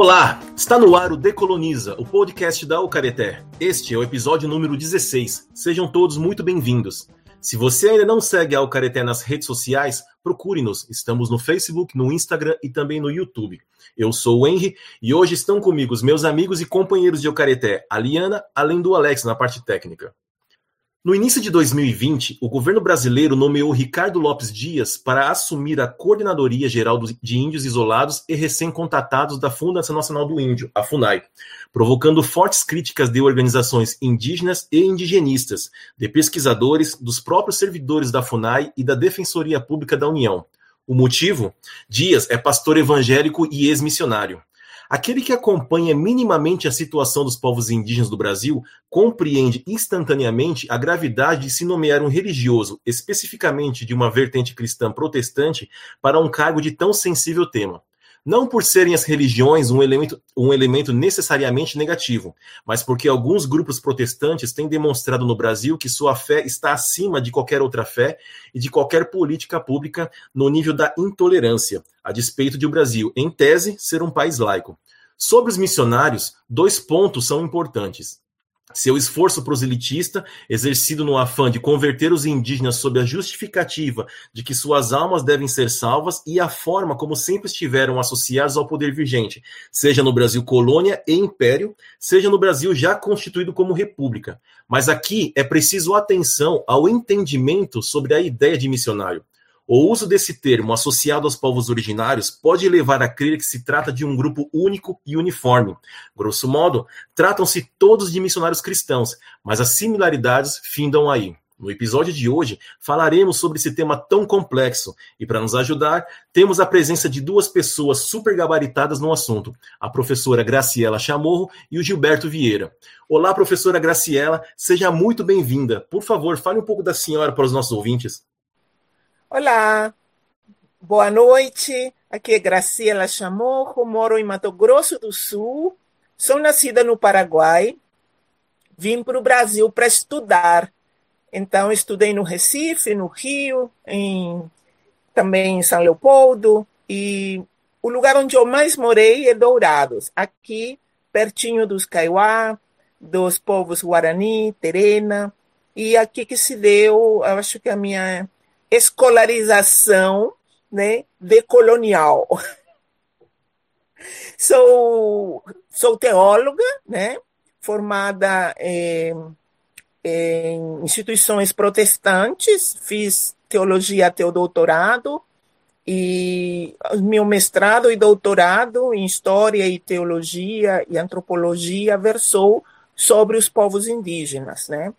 Olá, está no ar o Decoloniza, o podcast da Ucareté. Este é o episódio número 16. Sejam todos muito bem-vindos. Se você ainda não segue a Ucareté nas redes sociais, procure-nos. Estamos no Facebook, no Instagram e também no YouTube. Eu sou o Henry e hoje estão comigo os meus amigos e companheiros de Ucareté, a Liana, além do Alex na parte técnica. No início de 2020, o governo brasileiro nomeou Ricardo Lopes Dias para assumir a Coordenadoria Geral de Índios Isolados e Recém-Contatados da Fundação Nacional do Índio, a FUNAI, provocando fortes críticas de organizações indígenas e indigenistas, de pesquisadores, dos próprios servidores da FUNAI e da Defensoria Pública da União. O motivo? Dias é pastor evangélico e ex-missionário. Aquele que acompanha minimamente a situação dos povos indígenas do Brasil compreende instantaneamente a gravidade de se nomear um religioso, especificamente de uma vertente cristã protestante, para um cargo de tão sensível tema não por serem as religiões um elemento, um elemento necessariamente negativo, mas porque alguns grupos protestantes têm demonstrado no Brasil que sua fé está acima de qualquer outra fé e de qualquer política pública no nível da intolerância, a despeito de o Brasil, em tese, ser um país laico. Sobre os missionários, dois pontos são importantes. Seu esforço proselitista, exercido no afã de converter os indígenas sob a justificativa de que suas almas devem ser salvas, e a forma como sempre estiveram associados ao poder vigente, seja no Brasil colônia e império, seja no Brasil já constituído como república. Mas aqui é preciso atenção ao entendimento sobre a ideia de missionário. O uso desse termo associado aos povos originários pode levar a crer que se trata de um grupo único e uniforme. Grosso modo, tratam-se todos de missionários cristãos, mas as similaridades findam aí. No episódio de hoje, falaremos sobre esse tema tão complexo e, para nos ajudar, temos a presença de duas pessoas super gabaritadas no assunto: a professora Graciela Chamorro e o Gilberto Vieira. Olá, professora Graciela, seja muito bem-vinda. Por favor, fale um pouco da senhora para os nossos ouvintes. Olá, boa noite. Aqui é Graciela Chamorro, moro em Mato Grosso do Sul. Sou nascida no Paraguai. Vim para o Brasil para estudar. Então, estudei no Recife, no Rio, em, também em São Leopoldo. E o lugar onde eu mais morei é Dourados, aqui pertinho dos Kaiowá, dos povos Guarani, Terena. E aqui que se deu, eu acho que a minha escolarização né, decolonial. Sou, sou teóloga, né, formada em, em instituições protestantes, fiz teologia até o doutorado, e meu mestrado e doutorado em História e Teologia e Antropologia versou sobre os povos indígenas, né?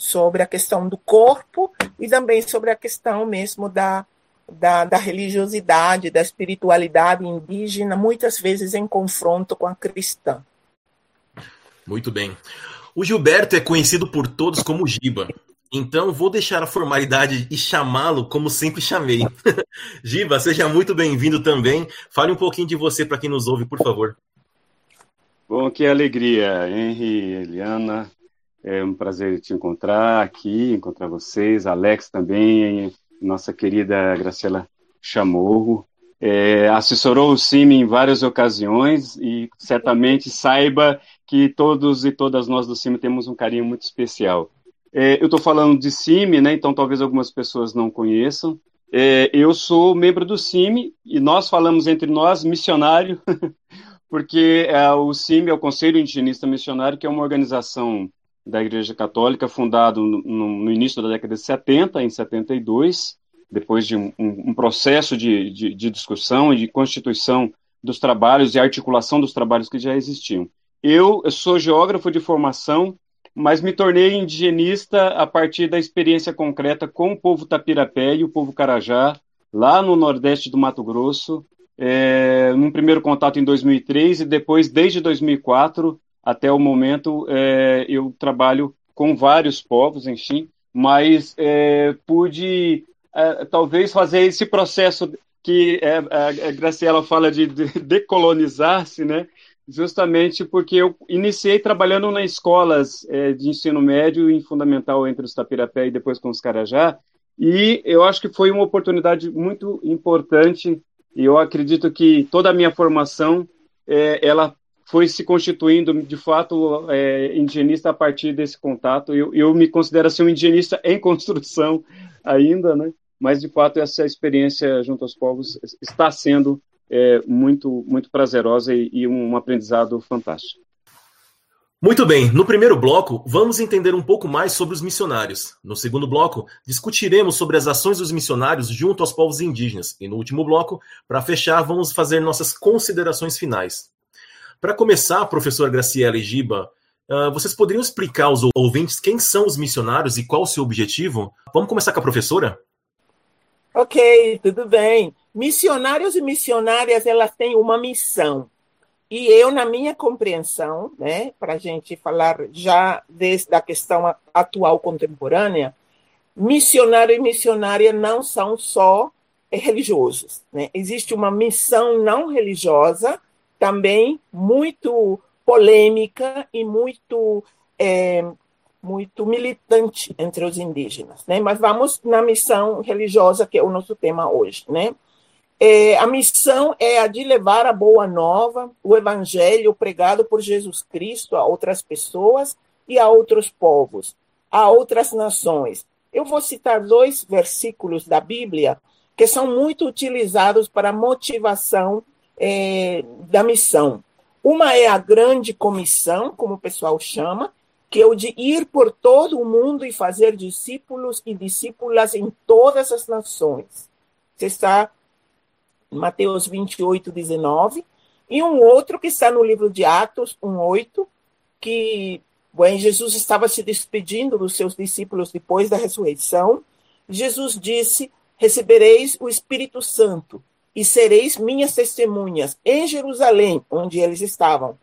Sobre a questão do corpo e também sobre a questão mesmo da, da, da, religiosidade, da espiritualidade indígena, muitas vezes em confronto com a cristã. Muito bem. O Gilberto é conhecido por todos como Giba. Então vou deixar a formalidade e chamá-lo como sempre chamei. Giba, seja muito bem-vindo também. Fale um pouquinho de você para quem nos ouve, por favor. Bom, que alegria, Henry, Eliana, é um prazer te encontrar aqui, encontrar vocês, Alex também, nossa querida Graciela Chamorro. É, assessorou o CIMI em várias ocasiões e certamente saiba que todos e todas nós do CIMI temos um carinho muito especial. É, eu estou falando de CIMI, né, então talvez algumas pessoas não conheçam. É, eu sou membro do CIMI e nós falamos entre nós missionário, porque é, o CIMI é o Conselho Indigenista Missionário, que é uma organização da Igreja Católica, fundado no, no, início da década de 70, em 72, depois de um, um processo de, de, de, discussão e de constituição dos trabalhos e articulação dos trabalhos que já existiam. Eu, eu sou geógrafo de formação, mas me tornei indigenista a partir da experiência concreta com o povo Tapirapé e o povo Carajá, lá no nordeste do Mato Grosso, é, num primeiro contato em 2003 e depois, desde 2004, até o momento, é, eu trabalho com vários povos, enfim, mas é, pude é, talvez fazer esse processo que é, a Graciela fala de decolonizar-se, né? Justamente porque eu iniciei trabalhando nas escolas é, de ensino médio e fundamental entre os Tapirapé e depois com os Carajá, e eu acho que foi uma oportunidade muito importante. E eu acredito que toda a minha formação é, ela foi se constituindo, de fato, é, indigenista a partir desse contato. Eu, eu me considero assim, um indigenista em construção ainda, né? mas, de fato, essa experiência junto aos povos está sendo é, muito, muito prazerosa e, e um aprendizado fantástico. Muito bem, no primeiro bloco, vamos entender um pouco mais sobre os missionários. No segundo bloco, discutiremos sobre as ações dos missionários junto aos povos indígenas. E no último bloco, para fechar, vamos fazer nossas considerações finais. Para começar, professor Graciela e Giba, uh, vocês poderiam explicar aos ouvintes quem são os missionários e qual o seu objetivo? Vamos começar com a professora? Ok, tudo bem. Missionários e missionárias, elas têm uma missão. E eu, na minha compreensão, né, para a gente falar já desde a questão atual contemporânea, missionário e missionária não são só religiosos. Né? Existe uma missão não religiosa, também muito polêmica e muito, é, muito militante entre os indígenas. Né? Mas vamos na missão religiosa, que é o nosso tema hoje. Né? É, a missão é a de levar a boa nova, o evangelho pregado por Jesus Cristo a outras pessoas e a outros povos, a outras nações. Eu vou citar dois versículos da Bíblia que são muito utilizados para motivação é, da missão. Uma é a grande comissão, como o pessoal chama, que é o de ir por todo o mundo e fazer discípulos e discípulas em todas as nações. Você está Mateus 28, 19, e um outro que está no livro de Atos 1:8, que bem, Jesus estava se despedindo dos seus discípulos depois da ressurreição. Jesus disse: Recebereis o Espírito Santo e sereis minhas testemunhas em Jerusalém, onde eles estavam,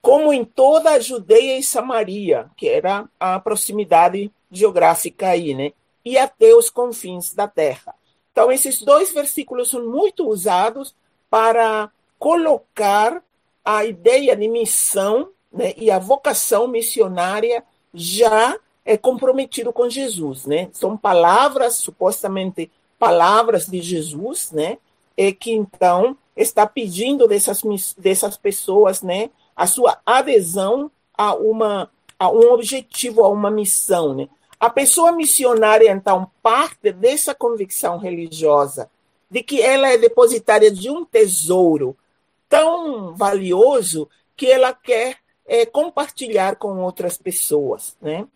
como em toda a Judeia e Samaria, que era a proximidade geográfica aí, né? E até os confins da terra. Então, esses dois versículos são muito usados para colocar a ideia de missão né, e a vocação missionária já é comprometido com Jesus, né? São palavras supostamente palavras de Jesus, né? E que então está pedindo dessas dessas pessoas, né, a sua adesão a uma a um objetivo, a uma missão, né? A pessoa missionária, então, parte dessa convicção religiosa de que ela é depositária de um tesouro tão valioso que ela quer é, compartilhar com outras pessoas, né?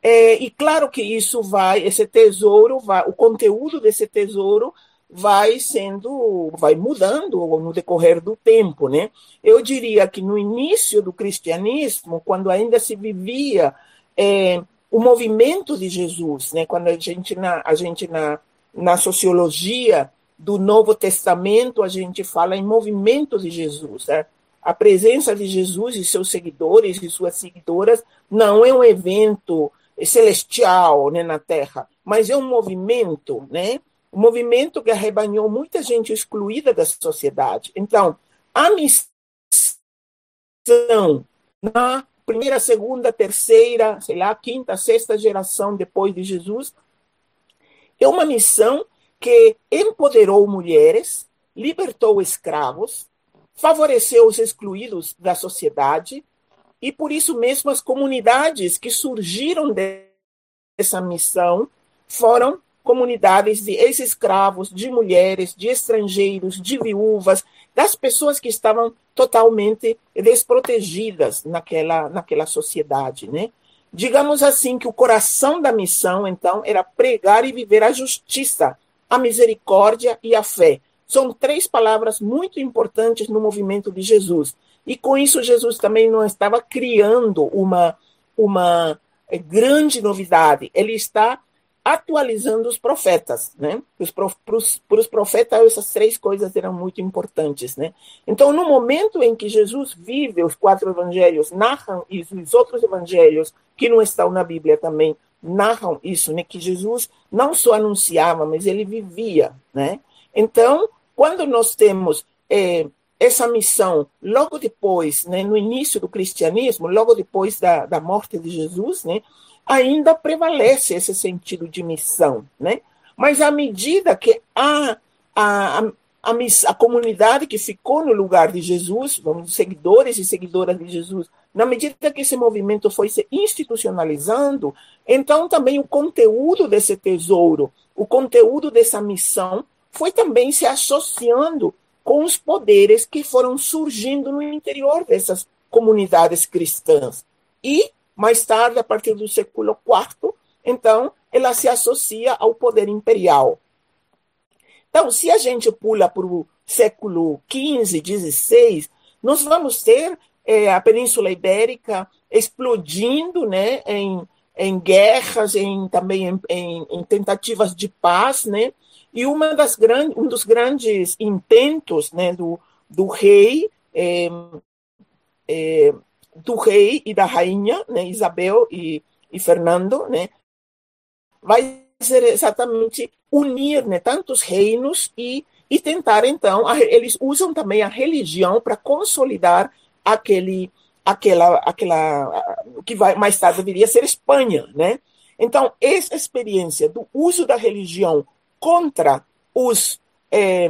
É, e claro que isso vai, esse tesouro, vai, o conteúdo desse tesouro vai sendo, vai mudando no decorrer do tempo, né? Eu diria que no início do cristianismo, quando ainda se vivia é, o movimento de Jesus, né? Quando a gente na a gente na, na sociologia do Novo Testamento a gente fala em movimento de Jesus, né? A presença de Jesus e seus seguidores e suas seguidoras não é um evento celestial, né, na Terra, mas é um movimento, né? Um movimento que arrebanhou muita gente excluída da sociedade. Então, a missão na primeira, segunda, terceira, sei lá, quinta, sexta geração depois de Jesus. É uma missão que empoderou mulheres, libertou escravos, favoreceu os excluídos da sociedade e por isso mesmo as comunidades que surgiram dessa missão foram comunidades de ex-escravos, de mulheres, de estrangeiros, de viúvas, das pessoas que estavam totalmente desprotegidas naquela, naquela sociedade, né? Digamos assim que o coração da missão, então, era pregar e viver a justiça, a misericórdia e a fé. São três palavras muito importantes no movimento de Jesus. E com isso, Jesus também não estava criando uma, uma grande novidade. Ele está atualizando os profetas, né? Para os profetas essas três coisas eram muito importantes, né? Então, no momento em que Jesus vive, os quatro evangelhos narram isso, os outros evangelhos que não estão na Bíblia também narram isso, né? Que Jesus não só anunciava, mas ele vivia, né? Então, quando nós temos é, essa missão logo depois, né, no início do cristianismo, logo depois da, da morte de Jesus, né, ainda prevalece esse sentido de missão, né? Mas à medida que a, a, a, a comunidade que ficou no lugar de Jesus, vamos, seguidores e seguidoras de Jesus, na medida que esse movimento foi se institucionalizando, então também o conteúdo desse tesouro, o conteúdo dessa missão, foi também se associando com os poderes que foram surgindo no interior dessas comunidades cristãs. E, mais tarde, a partir do século IV, então, ela se associa ao poder imperial. Então, se a gente pula para o século XV, XVI, nós vamos ter é, a Península Ibérica explodindo né, em, em guerras, em, também em, em, em tentativas de paz, né? E uma das grandes, um dos grandes intentos né, do, do rei, é, é, do rei e da rainha, né, Isabel e, e Fernando, né, vai ser exatamente unir né, tantos reinos e, e tentar, então, a, eles usam também a religião para consolidar aquele, aquela, aquela, que vai, mais tarde viria a ser Espanha, né? Então, essa experiência do uso da religião contra os, eh,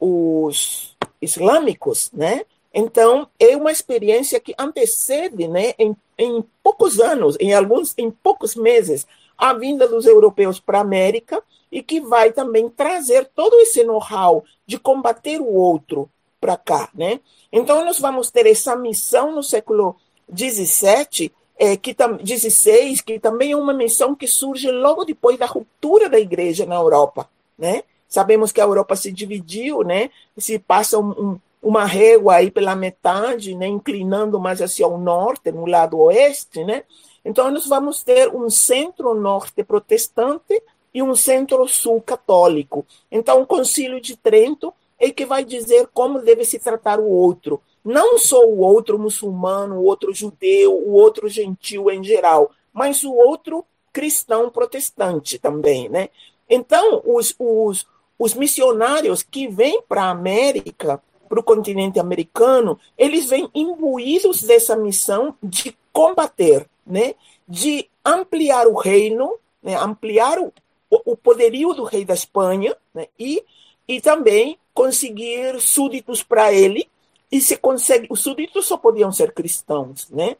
os islâmicos, né? Então, é uma experiência que antecede, né, em, em poucos anos, em alguns, em poucos meses, a vinda dos europeus para a América e que vai também trazer todo esse know-how de combater o outro para cá, né? Então nós vamos ter essa missão no século 17, é, que 16, que também é uma missão que surge logo depois da ruptura da igreja na Europa, né? Sabemos que a Europa se dividiu, né? Se passa um, uma régua aí pela metade, né? Inclinando mais hacia o norte, no lado oeste, né? Então, nós vamos ter um centro-norte protestante e um centro-sul católico. Então, o Concílio de Trento é que vai dizer como deve se tratar o outro. Não só o outro muçulmano, o outro judeu, o outro gentil em geral, mas o outro cristão protestante também, né? Então, os, os, os missionários que vêm para a América, para o continente americano, eles vêm imbuídos dessa missão de combater né, de ampliar o reino, né, ampliar o, o poderio do rei da Espanha né, e, e também conseguir súditos para ele. E se consegue, os súditos só podiam ser cristãos, né?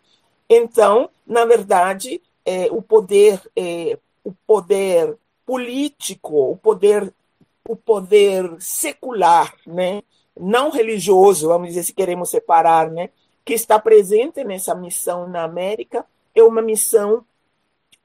Então, na verdade, é, o poder, é, o poder político, o poder, o poder secular, né? Não religioso, vamos dizer, se queremos separar, né? Que está presente nessa missão na América, é uma missão,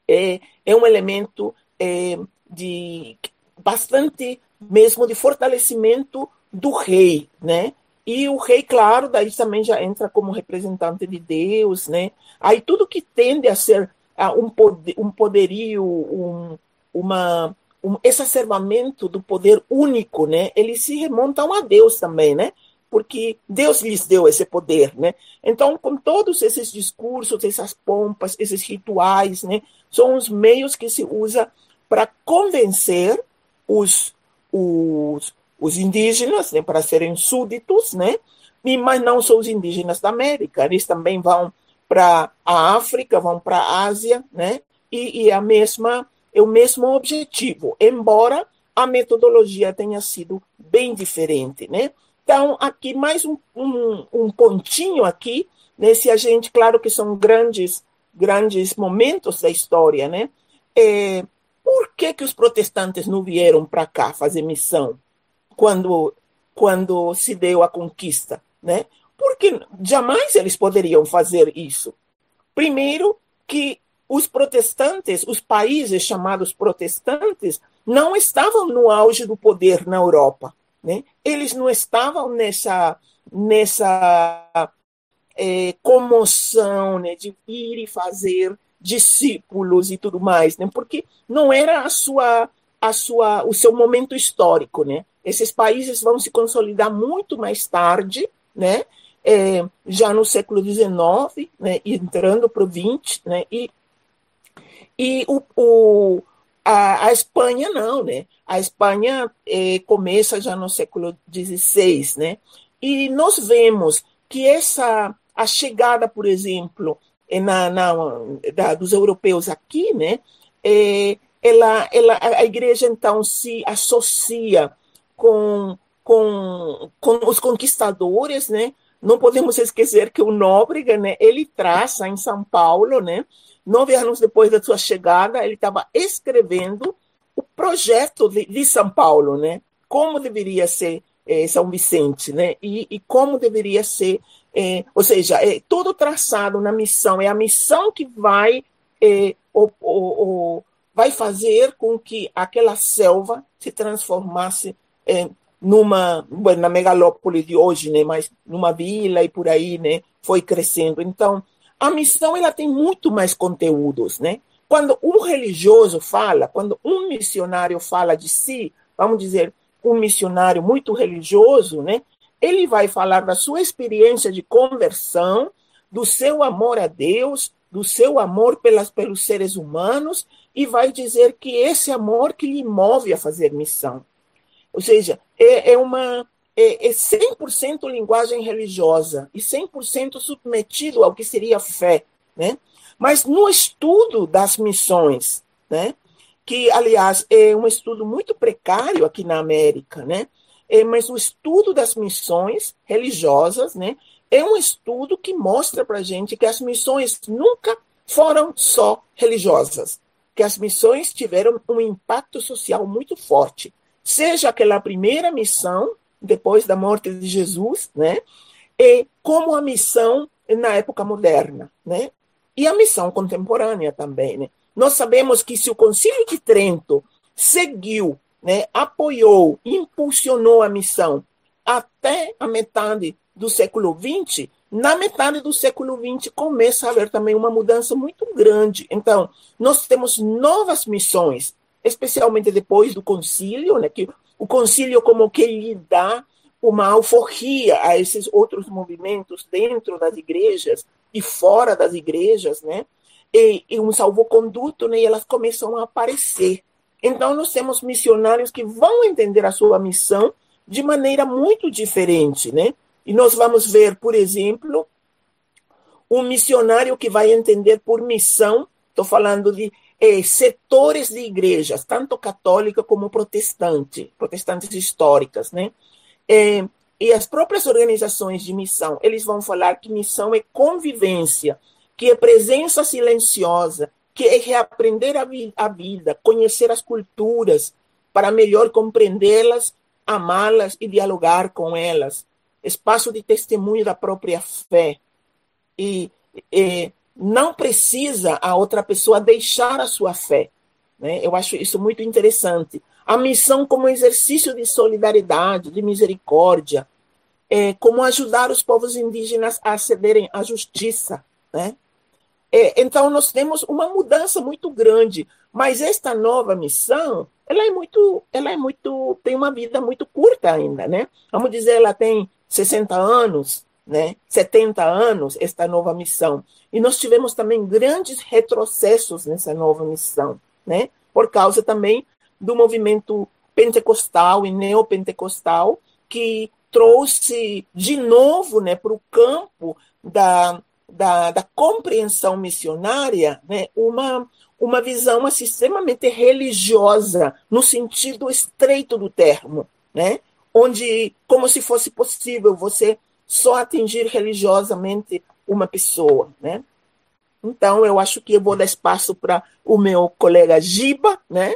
é, é um elemento é, de bastante mesmo de fortalecimento do rei, né? E o rei, claro, daí também já entra como representante de Deus, né? Aí tudo que tende a ser um, poder, um poderio, um, uma, um exacerbamento do poder único, né? Eles se remontam a Deus também, né? porque Deus lhes deu esse poder, né? Então, com todos esses discursos, essas pompas, esses rituais, né, são os meios que se usa para convencer os, os, os indígenas, né, para serem súditos, né? E, mas não só os indígenas da América, eles também vão para a África, vão para a Ásia, né? E, e a mesma é o mesmo objetivo, embora a metodologia tenha sido bem diferente, né? Então, aqui mais um, um, um pontinho aqui, nesse agente, claro que são grandes, grandes momentos da história, né? É, por que, que os protestantes não vieram para cá fazer missão quando, quando se deu a conquista, né? Porque jamais eles poderiam fazer isso. Primeiro, que os protestantes, os países chamados protestantes, não estavam no auge do poder na Europa. Né? Eles não estavam nessa, nessa é, comoção né, de ir e fazer discípulos e tudo mais, né? porque não era a sua, a sua, o seu momento histórico. Né? Esses países vão se consolidar muito mais tarde, né? É, já no século XIX, né? entrando para o XX, né? e, e o, o, a, a Espanha não, né? A Espanha eh, começa já no século XVI, né? E nós vemos que essa a chegada, por exemplo, eh, na, na da, dos europeus aqui, né? Eh, ela, ela, a igreja então se associa com com, com os conquistadores, né? Não podemos esquecer que o Nóbrega, né, ele traça em São Paulo, né, nove anos depois da sua chegada, ele estava escrevendo o projeto de, de, São Paulo, né, como deveria ser eh, São Vicente, né, e, e como deveria ser, eh, ou seja, é todo traçado na missão, é a missão que vai eh, o, o, o, vai fazer com que aquela selva se transformasse numa na megalópole de hoje, né, mas numa vila e por aí, né, foi crescendo. Então, a missão ela tem muito mais conteúdos, né? Quando um religioso fala, quando um missionário fala de si, vamos dizer, um missionário muito religioso, né? Ele vai falar da sua experiência de conversão, do seu amor a Deus, do seu amor pelas, pelos seres humanos e vai dizer que esse amor que lhe move a fazer missão. Ou seja, é, é uma é, é 100% linguagem religiosa e 100% submetido ao que seria fé, né? Mas no estudo das missões, né? Que aliás é um estudo muito precário aqui na América, né? É, mas o estudo das missões religiosas, né? É um estudo que mostra para gente que as missões nunca foram só religiosas, que as missões tiveram um impacto social muito forte seja aquela primeira missão, depois da morte de Jesus, né? E como a missão na época moderna, né? E a missão contemporânea também, né? Nós sabemos que se o Concílio de Trento seguiu, né, apoiou, impulsionou a missão até a metade do século XX, na metade do século XX começa a haver também uma mudança muito grande. Então, nós temos novas missões especialmente depois do concílio, né, que o concílio como que lhe dá uma alforria a esses outros movimentos dentro das igrejas e fora das igrejas, né, e, e um salvoconduto, né, e elas começam a aparecer. Então, nós temos missionários que vão entender a sua missão de maneira muito diferente, né? E nós vamos ver, por exemplo, um missionário que vai entender por missão, estou falando de eh, setores de igrejas, tanto católica como protestante, protestantes históricas, né? Eh, e as próprias organizações de missão, eles vão falar que missão é convivência, que é presença silenciosa, que é reaprender a, vi a vida, conhecer as culturas, para melhor compreendê-las, amá-las e dialogar com elas. Espaço de testemunho da própria fé. E, e não precisa a outra pessoa deixar a sua fé. Né? Eu acho isso muito interessante. A missão como exercício de solidariedade, de misericórdia, é, como ajudar os povos indígenas a acederem à justiça. Né? É, então, nós temos uma mudança muito grande, mas esta nova missão, ela é muito, ela é muito, tem uma vida muito curta ainda, né? Vamos dizer, ela tem 60 anos, né, 70 anos esta nova missão. E nós tivemos também grandes retrocessos nessa nova missão, né, por causa também do movimento pentecostal e neopentecostal que trouxe de novo né, para o campo da, da, da, compreensão missionária né, uma, uma visão assim, extremamente religiosa, no sentido estreito do termo, né, onde, como se fosse possível você só atingir religiosamente uma pessoa, né? Então, eu acho que eu vou dar espaço para o meu colega Giba, né?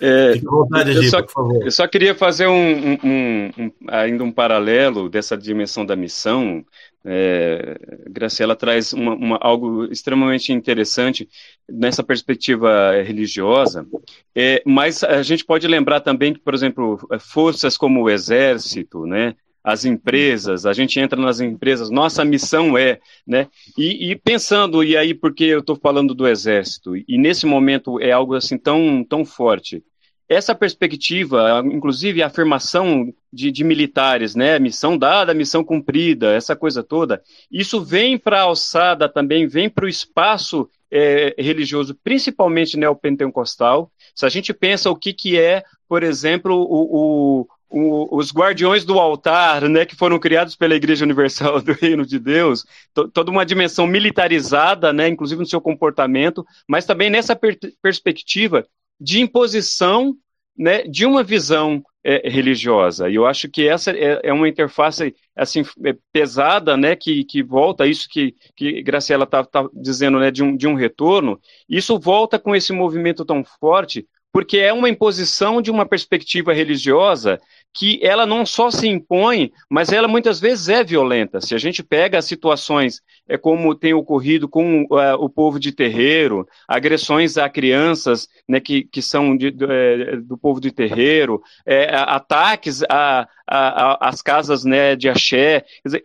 É, vontade, eu, só, por favor. eu só queria fazer um, um, um, ainda um paralelo dessa dimensão da missão. É, Graciela traz uma, uma, algo extremamente interessante nessa perspectiva religiosa, é, mas a gente pode lembrar também que, por exemplo, forças como o Exército, né, as empresas, a gente entra nas empresas, nossa missão é, né? E, e pensando, e aí porque eu estou falando do exército, e nesse momento é algo assim tão, tão forte. Essa perspectiva, inclusive a afirmação de, de militares, né? Missão dada, missão cumprida, essa coisa toda, isso vem para a alçada também, vem para o espaço é, religioso, principalmente neopentecostal. Se a gente pensa o que, que é, por exemplo, o, o o, os guardiões do altar, né, que foram criados pela Igreja Universal do Reino de Deus, to, toda uma dimensão militarizada, né, inclusive no seu comportamento, mas também nessa per perspectiva de imposição né, de uma visão é, religiosa. E eu acho que essa é, é uma interface assim é, pesada, né, que, que volta isso que, que Graciela está tá dizendo, né, de um, de um retorno. Isso volta com esse movimento tão forte, porque é uma imposição de uma perspectiva religiosa que ela não só se impõe, mas ela muitas vezes é violenta. Se a gente pega situações é como tem ocorrido com uh, o povo de terreiro, agressões a crianças né, que, que são de, do, é, do povo de terreiro, é, ataques a, a, a, às casas né, de axé. Dizer,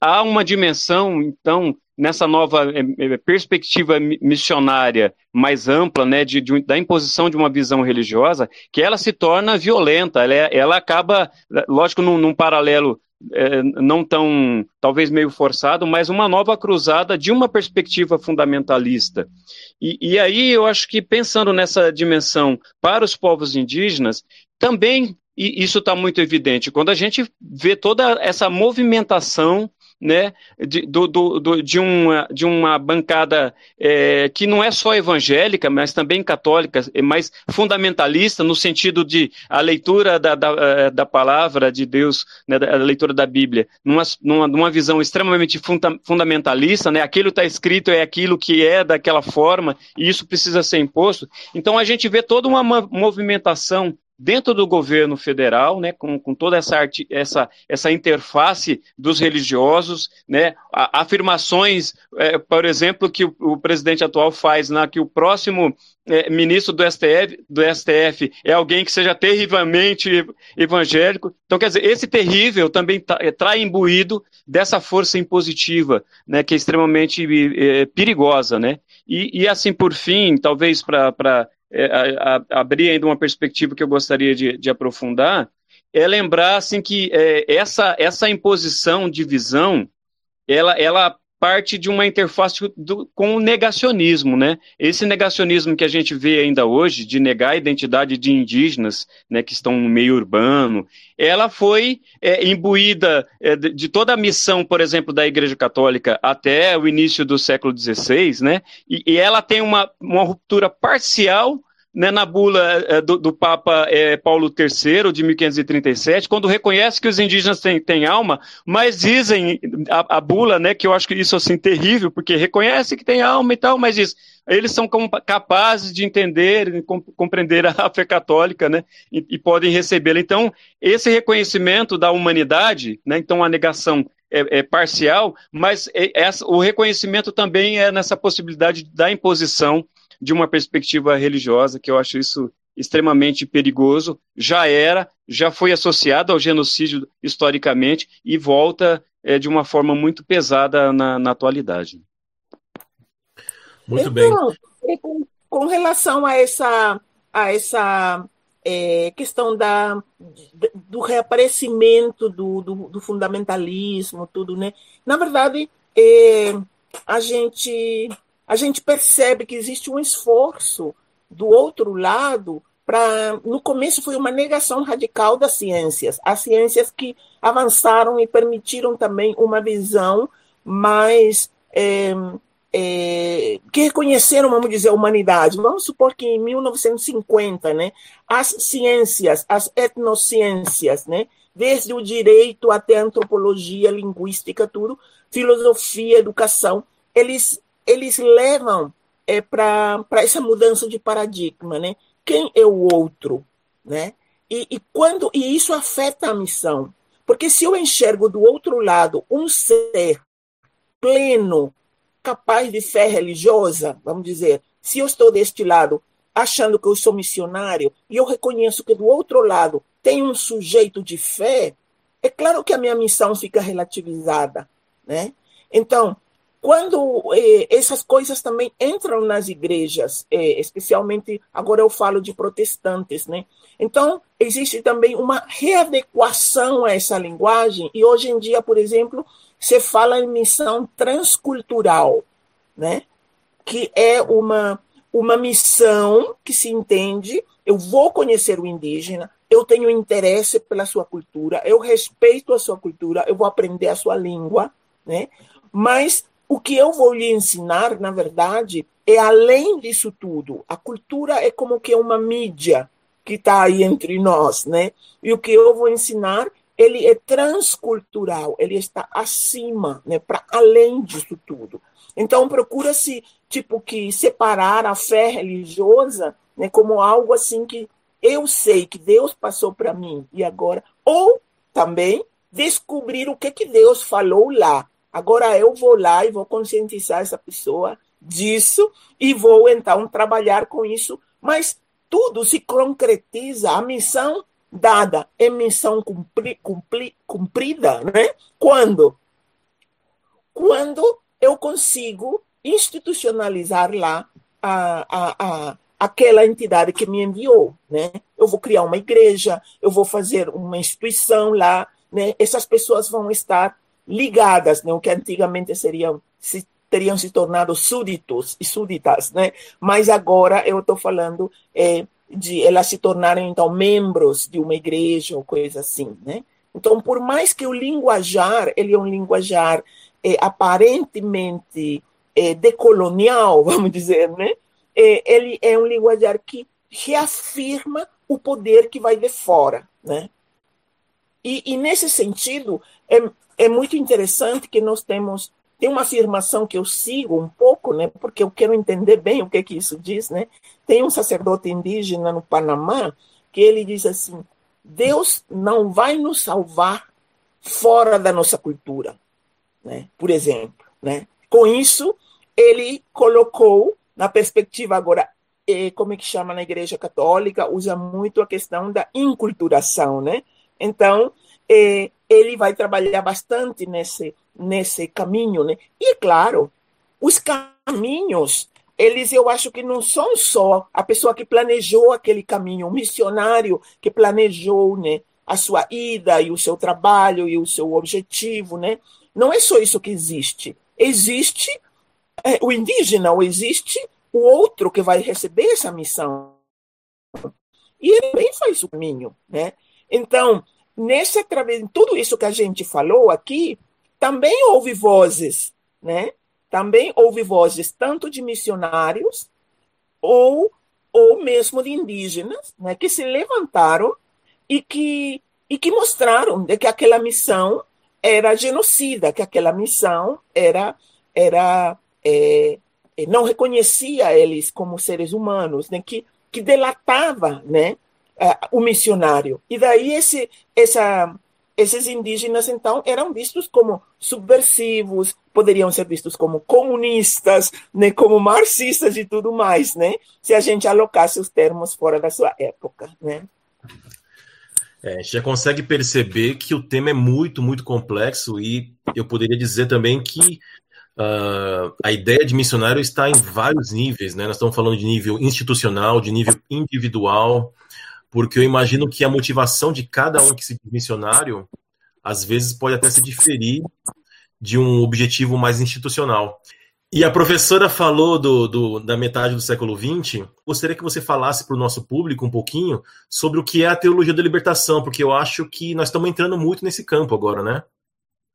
há uma dimensão, então, nessa nova é, perspectiva missionária mais ampla, né, de, de, da imposição de uma visão religiosa, que ela se torna violenta, ela, ela acaba, lógico, num, num paralelo é, não tão, talvez meio forçado, mas uma nova cruzada de uma perspectiva fundamentalista. E, e aí eu acho que pensando nessa dimensão para os povos indígenas, também e isso está muito evidente quando a gente vê toda essa movimentação né, de, do, do, de, uma, de uma bancada é, que não é só evangélica, mas também católica, mas fundamentalista, no sentido de a leitura da, da, é, da palavra de Deus, né, a leitura da Bíblia, numa, numa, numa visão extremamente funda, fundamentalista, né, aquilo está escrito é aquilo que é daquela forma, e isso precisa ser imposto. Então a gente vê toda uma movimentação dentro do governo federal, né, com, com toda essa, arte, essa, essa interface dos religiosos, né, afirmações, é, por exemplo, que o, o, presidente atual faz, né, que o próximo é, ministro do STF, do STF é alguém que seja terrivelmente evangélico. Então, quer dizer, esse terrível também tá, é, trai imbuído dessa força impositiva, né, que é extremamente é, perigosa, né? E, e assim, por fim, talvez para é, a, a, abrir ainda uma perspectiva que eu gostaria de, de aprofundar, é lembrar assim, que é, essa, essa imposição de visão, ela, ela parte de uma interface do, com o negacionismo, né? Esse negacionismo que a gente vê ainda hoje, de negar a identidade de indígenas, né, que estão no meio urbano, ela foi é, imbuída é, de, toda a missão, por exemplo, da Igreja Católica até o início do século XVI, né? E, e ela tem uma, uma ruptura parcial né, na bula é, do, do, Papa é, Paulo III, de 1537, quando reconhece que os indígenas têm, têm alma, mas dizem, a, a, bula, né, que eu acho que isso assim terrível, porque reconhece que tem alma e tal, mas diz, eles são capazes de entender, de compreender a fé católica, né, e, e podem recebê-la. Então, esse reconhecimento da humanidade, né, então a negação é, é, parcial, mas é, o reconhecimento também é nessa possibilidade da imposição de uma perspectiva religiosa, que eu acho isso extremamente perigoso. Já era, já foi associado ao genocídio historicamente e volta é, de uma forma muito pesada na, na atualidade. Muito então, bem. Com, com, relação a essa, a essa é, questão da, do reaparecimento do, do, do, fundamentalismo, tudo, né? Na verdade, é, a gente a gente percebe que existe um esforço do outro lado para no começo foi uma negação radical das ciências, as ciências que avançaram e permitiram também uma visão mais é, é, que reconheceram, vamos dizer, a humanidade. Vamos supor que em 1950, né, as ciências, as etnociências, né, desde o direito até a antropologia, linguística, tudo, filosofia, educação, eles eles levam é, para essa mudança de paradigma, né? Quem é o outro, né? E, e quando e isso afeta a missão, porque se eu enxergo do outro lado um ser pleno, capaz de fé religiosa, vamos dizer, se eu estou deste lado achando que eu sou missionário e eu reconheço que do outro lado tem um sujeito de fé, é claro que a minha missão fica relativizada, né? Então, quando eh, essas coisas também entram nas igrejas, eh, especialmente agora eu falo de protestantes, né? Então existe também uma readequação a essa linguagem e hoje em dia, por exemplo, se fala em missão transcultural, né? Que é uma uma missão que se entende, eu vou conhecer o indígena, eu tenho interesse pela sua cultura, eu respeito a sua cultura, eu vou aprender a sua língua, né? Mas o que eu vou lhe ensinar, na verdade, é além disso tudo. A cultura é como que uma mídia, que está aí entre nós, né? E o que eu vou ensinar, ele é transcultural, ele está acima, né? Para além disso tudo. Então procura-se tipo que separar a fé religiosa, né? Como algo assim que eu sei que Deus passou para mim e agora, ou também descobrir o que que Deus falou lá. Agora eu vou lá e vou conscientizar essa pessoa disso e vou então trabalhar com isso, mas tudo se concretiza, a missão dada é missão cumpri, cumpri, cumprida, né? Quando? Quando eu consigo institucionalizar lá a, a, a, aquela entidade que me enviou, né? Eu vou criar uma igreja, eu vou fazer uma instituição lá, né? Essas pessoas vão estar ligadas, né? O que antigamente seriam se teriam se tornado súditos e súditas, né? Mas agora eu estou falando é, de elas se tornarem então membros de uma igreja ou coisa assim, né? Então, por mais que o linguajar ele é um linguajar é, aparentemente é, decolonial, vamos dizer, né? É, ele é um linguajar que reafirma o poder que vai de fora, né? E, e nesse sentido é, é muito interessante que nós temos tem uma afirmação que eu sigo um pouco, né, porque eu quero entender bem o que que isso diz, né? Tem um sacerdote indígena no Panamá que ele diz assim: Deus não vai nos salvar fora da nossa cultura, né? Por exemplo, né? Com isso, ele colocou na perspectiva agora, eh, como é que chama na Igreja Católica, usa muito a questão da inculturação, né? Então, eh, ele vai trabalhar bastante nesse nesse caminho, né? E claro, os caminhos, eles eu acho que não são só a pessoa que planejou aquele caminho, o missionário que planejou, né, a sua ida e o seu trabalho e o seu objetivo, né? Não é só isso que existe. Existe é, o indígena, ou existe o outro que vai receber essa missão. E ele também faz o caminho, né? Então, nessa tudo isso que a gente falou aqui, também houve vozes, né? Também houve vozes tanto de missionários ou ou mesmo de indígenas, né, que se levantaram e que e que mostraram de que aquela missão era genocida, que aquela missão era era é, não reconhecia eles como seres humanos, né, que que delatava, né, o missionário. E daí esse essa esses indígenas, então, eram vistos como subversivos, poderiam ser vistos como comunistas, né, como marxistas e tudo mais, né, se a gente alocasse os termos fora da sua época, né. É, a gente já consegue perceber que o tema é muito, muito complexo e eu poderia dizer também que uh, a ideia de missionário está em vários níveis, né? Nós estamos falando de nível institucional, de nível individual, porque eu imagino que a motivação de cada um que se diz missionário, às vezes, pode até se diferir de um objetivo mais institucional. E a professora falou do, do, da metade do século XX. Gostaria que você falasse para o nosso público um pouquinho sobre o que é a teologia da libertação, porque eu acho que nós estamos entrando muito nesse campo agora, né?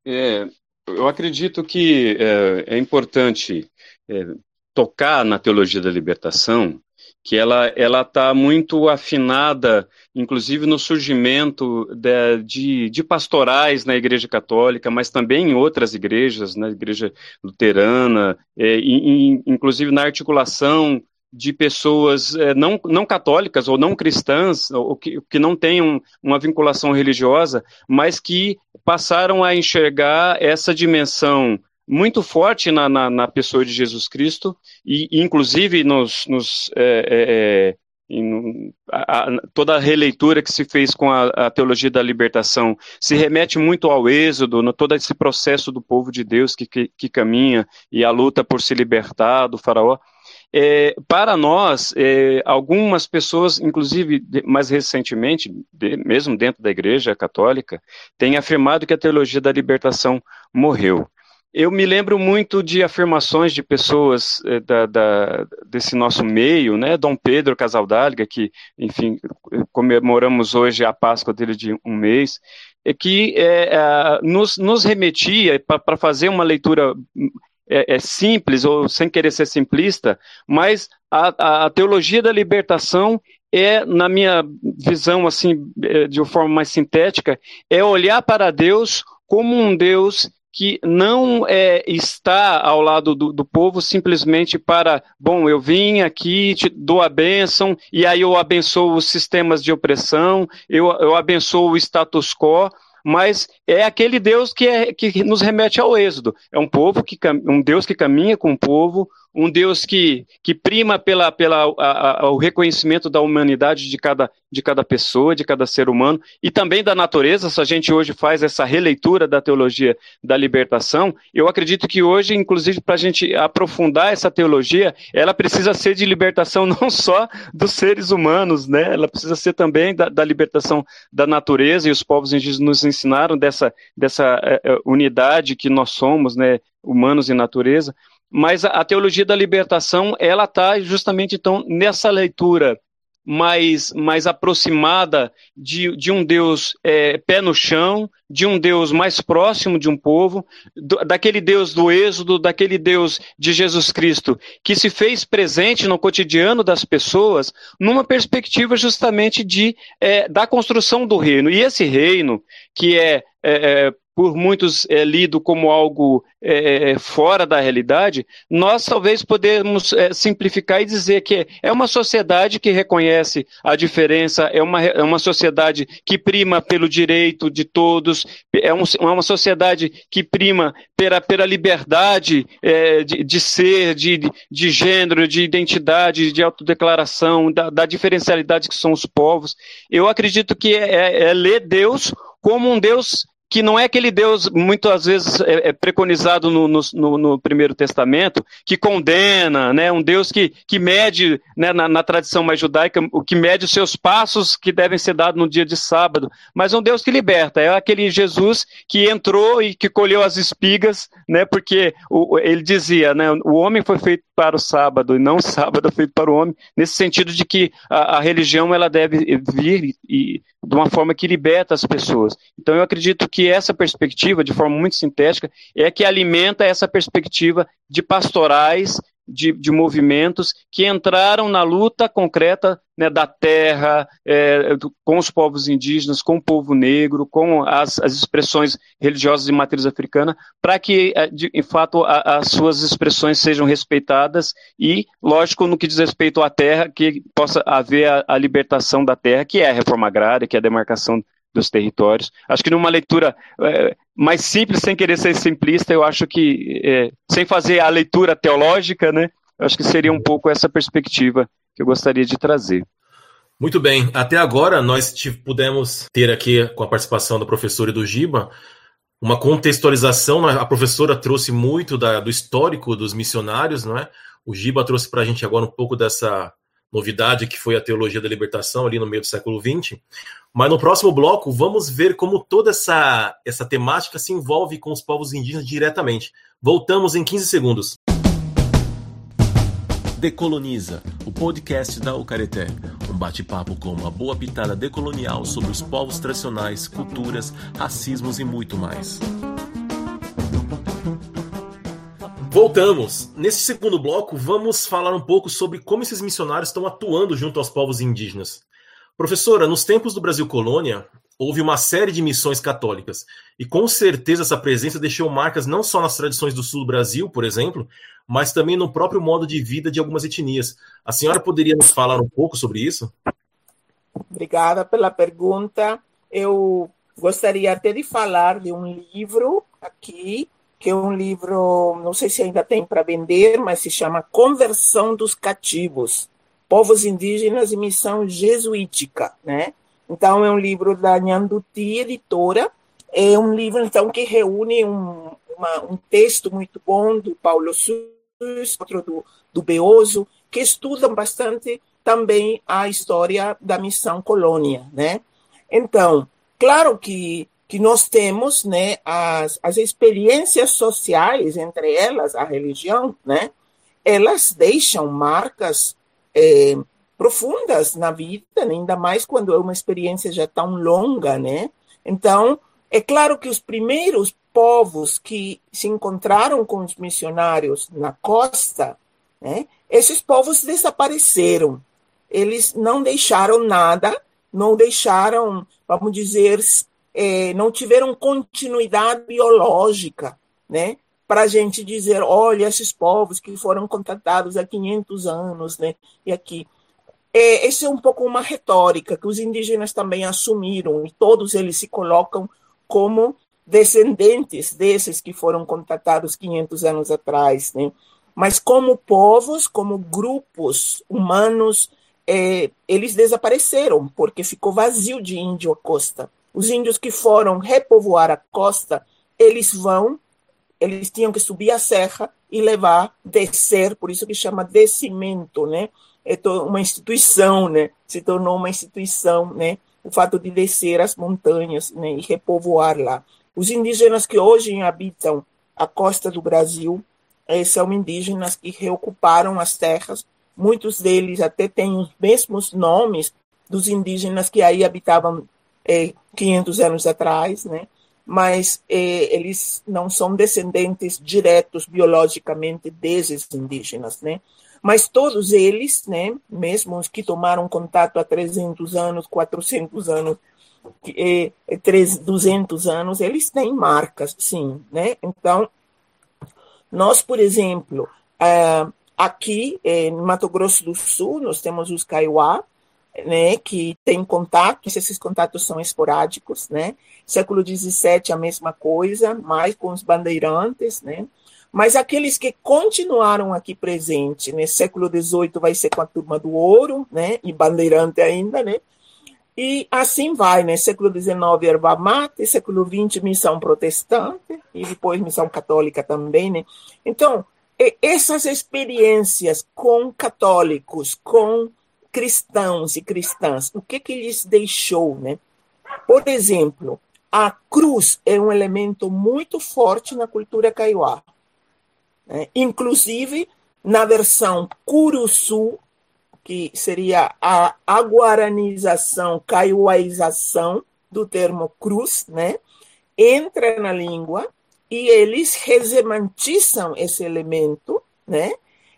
É, eu acredito que é, é importante é, tocar na teologia da libertação, que ela ela está muito afinada, inclusive no surgimento de, de, de, pastorais na Igreja Católica, mas também em outras igrejas, na Igreja Luterana, é, in, inclusive na articulação de pessoas é, não, não católicas ou não cristãs, ou que, que não tenham uma vinculação religiosa, mas que passaram a enxergar essa dimensão muito forte na, na, na, pessoa de Jesus Cristo, e inclusive nos, nos é, é, é em, a, a, toda a releitura que se fez com a, a, teologia da libertação se remete muito ao êxodo, no todo esse processo do povo de Deus que, que, que caminha e a luta por se libertar do faraó. É, para nós, é, algumas pessoas, inclusive mais recentemente, de, mesmo dentro da Igreja Católica, têm afirmado que a teologia da libertação morreu. Eu me lembro muito de afirmações de pessoas eh, da, da, desse nosso meio, né? Dom Pedro Casaldáliga, que, enfim, comemoramos hoje a Páscoa dele de um mês, é que é, nos, nos remetia para fazer uma leitura é, é, simples ou sem querer ser simplista, mas a, a, teologia da libertação é, na minha visão, assim, é, de uma forma mais sintética, é olhar para Deus como um Deus que não é, está ao lado do, do, povo simplesmente para, bom, eu vim aqui, te dou a bênção, e aí eu abençoo os sistemas de opressão, eu, eu abençoo o status quo, mas é aquele Deus que, é, que nos remete ao êxodo. É um povo que um Deus que caminha com o povo, um Deus que, que prima pela, pela a, a, o reconhecimento da humanidade de cada, de cada pessoa, de cada ser humano, e também da natureza. Se a gente hoje faz essa releitura da teologia da libertação, eu acredito que hoje, inclusive, para a gente aprofundar essa teologia, ela precisa ser de libertação não só dos seres humanos, né? ela precisa ser também da, da libertação da natureza, e os povos indígenas nos ensinaram dessa, dessa uh, unidade que nós somos, né? humanos e natureza mas a, teologia da libertação ela está justamente então nessa leitura mais, mais aproximada de, de um Deus é, pé no chão, de um Deus mais próximo de um povo, do, daquele Deus do Êxodo, daquele Deus de Jesus Cristo, que se fez presente no cotidiano das pessoas, numa perspectiva justamente de, é, da construção do reino. E esse reino, que é, é, é por muitos é lido como algo é, é, fora da realidade, nós talvez podemos é, simplificar e dizer que é uma sociedade que reconhece a diferença, é uma, é uma sociedade que prima pelo direito de todos, é, um, é uma sociedade que prima pela, pela liberdade é, de, de, ser, de, de gênero, de identidade, de autodeclaração, da, da diferencialidade que são os povos. Eu acredito que é, é ler Deus como um Deus que não é aquele Deus, muitas vezes é, é preconizado no, no, no, Primeiro Testamento, que condena, né? um Deus que, que mede, né, na, na, tradição mais judaica, o que mede os seus passos que devem ser dados no dia de sábado, mas um Deus que liberta, é aquele Jesus que entrou e que colheu as espigas, né, porque o, ele dizia, né, o homem foi feito para o sábado e não o sábado feito para o homem, nesse sentido de que a, a religião ela deve vir e, de uma forma que liberta as pessoas. Então eu acredito que essa perspectiva, de forma muito sintética, é que alimenta essa perspectiva de pastorais, de, de movimentos que entraram na luta concreta né, da terra, é, do, com os povos indígenas, com o povo negro, com as, as expressões religiosas de matriz africana, para que, é, de, em fato, a, as suas expressões sejam respeitadas e, lógico, no que diz respeito à terra, que possa haver a, a libertação da terra, que é a reforma agrária, que é a demarcação dos territórios. Acho que numa leitura é, mais simples, sem querer ser simplista, eu acho que, é, sem fazer a leitura teológica, né, acho que seria um pouco essa perspectiva que eu gostaria de trazer. Muito bem, até agora nós pudemos ter aqui, com a participação da professora e do Giba, uma contextualização. A professora trouxe muito da, do histórico dos missionários, não é? O Giba trouxe para a gente agora um pouco dessa novidade que foi a teologia da libertação ali no meio do século XX. Mas no próximo bloco vamos ver como toda essa, essa temática se envolve com os povos indígenas diretamente. Voltamos em 15 segundos. Decoloniza, o podcast da Ucareté. Um bate-papo com uma boa pitada decolonial sobre os povos tradicionais, culturas, racismos e muito mais. Voltamos. Nesse segundo bloco, vamos falar um pouco sobre como esses missionários estão atuando junto aos povos indígenas. Professora, nos tempos do Brasil colônia, houve uma série de missões católicas. E com certeza essa presença deixou marcas não só nas tradições do sul do Brasil, por exemplo, mas também no próprio modo de vida de algumas etnias. A senhora poderia nos falar um pouco sobre isso? Obrigada pela pergunta. Eu gostaria até de falar de um livro aqui que é um livro, não sei se ainda tem para vender, mas se chama Conversão dos Cativos, Povos Indígenas e Missão Jesuítica, né? Então é um livro da Nhanduti Editora, é um livro então que reúne um, uma, um texto muito bom do Paulo Sus, outro do, do Beoso, que estudam bastante também a história da missão colônia, né? Então, claro que que nós temos, né, as, as experiências sociais, entre elas a religião, né, elas deixam marcas é, profundas na vida, né, ainda mais quando é uma experiência já tão longa, né? Então, é claro que os primeiros povos que se encontraram com os missionários na costa, né, esses povos desapareceram. eles não deixaram nada, não deixaram, vamos dizer, é, não tiveram continuidade biológica, né? Para a gente dizer, olha, esses povos que foram contatados há 500 anos, né? E aqui. É, essa é um pouco uma retórica que os indígenas também assumiram, e todos eles se colocam como descendentes desses que foram contatados 500 anos atrás, né? Mas como povos, como grupos humanos, é, eles desapareceram, porque ficou vazio de índio a costa. Os índios que foram repovoar a costa, eles vão, eles tinham que subir a serra e levar, descer, por isso que chama descimento, né? É uma instituição, né? Se tornou uma instituição, né? O fato de descer as montanhas né? e repovoar lá. Os indígenas que hoje habitam a costa do Brasil eh, são indígenas que reocuparam as terras. Muitos deles até têm os mesmos nomes dos indígenas que aí habitavam eh, 500 anos atrás, né? Mas eh, eles não são descendentes diretos biologicamente desses indígenas, né? Mas todos eles, né, mesmo os que tomaram contato há 300 anos, 400 anos, é, 200 anos, eles têm marcas, sim, né? Então, nós, por exemplo, é, aqui em Mato Grosso do Sul, nós temos os Kaiowá, né, que tem contatos, esses contatos são esporádicos, né? Século XVII a mesma coisa, mais com os bandeirantes, né? Mas aqueles que continuaram aqui presentes, né? Século XVIII vai ser com a turma do ouro, né? E bandeirante ainda, né? E assim vai, né? Século XIX, erva mate, século XX, missão protestante, e depois missão católica também, né? Então, essas experiências com católicos, com cristãos e cristãs, o que que lhes deixou, né? Por exemplo, a cruz é um elemento muito forte na cultura caiuá. Né? Inclusive, na versão Curuçu, que seria a aguaranização, caiuaização do termo cruz, né? entra na língua e eles resemantizam esse elemento, né?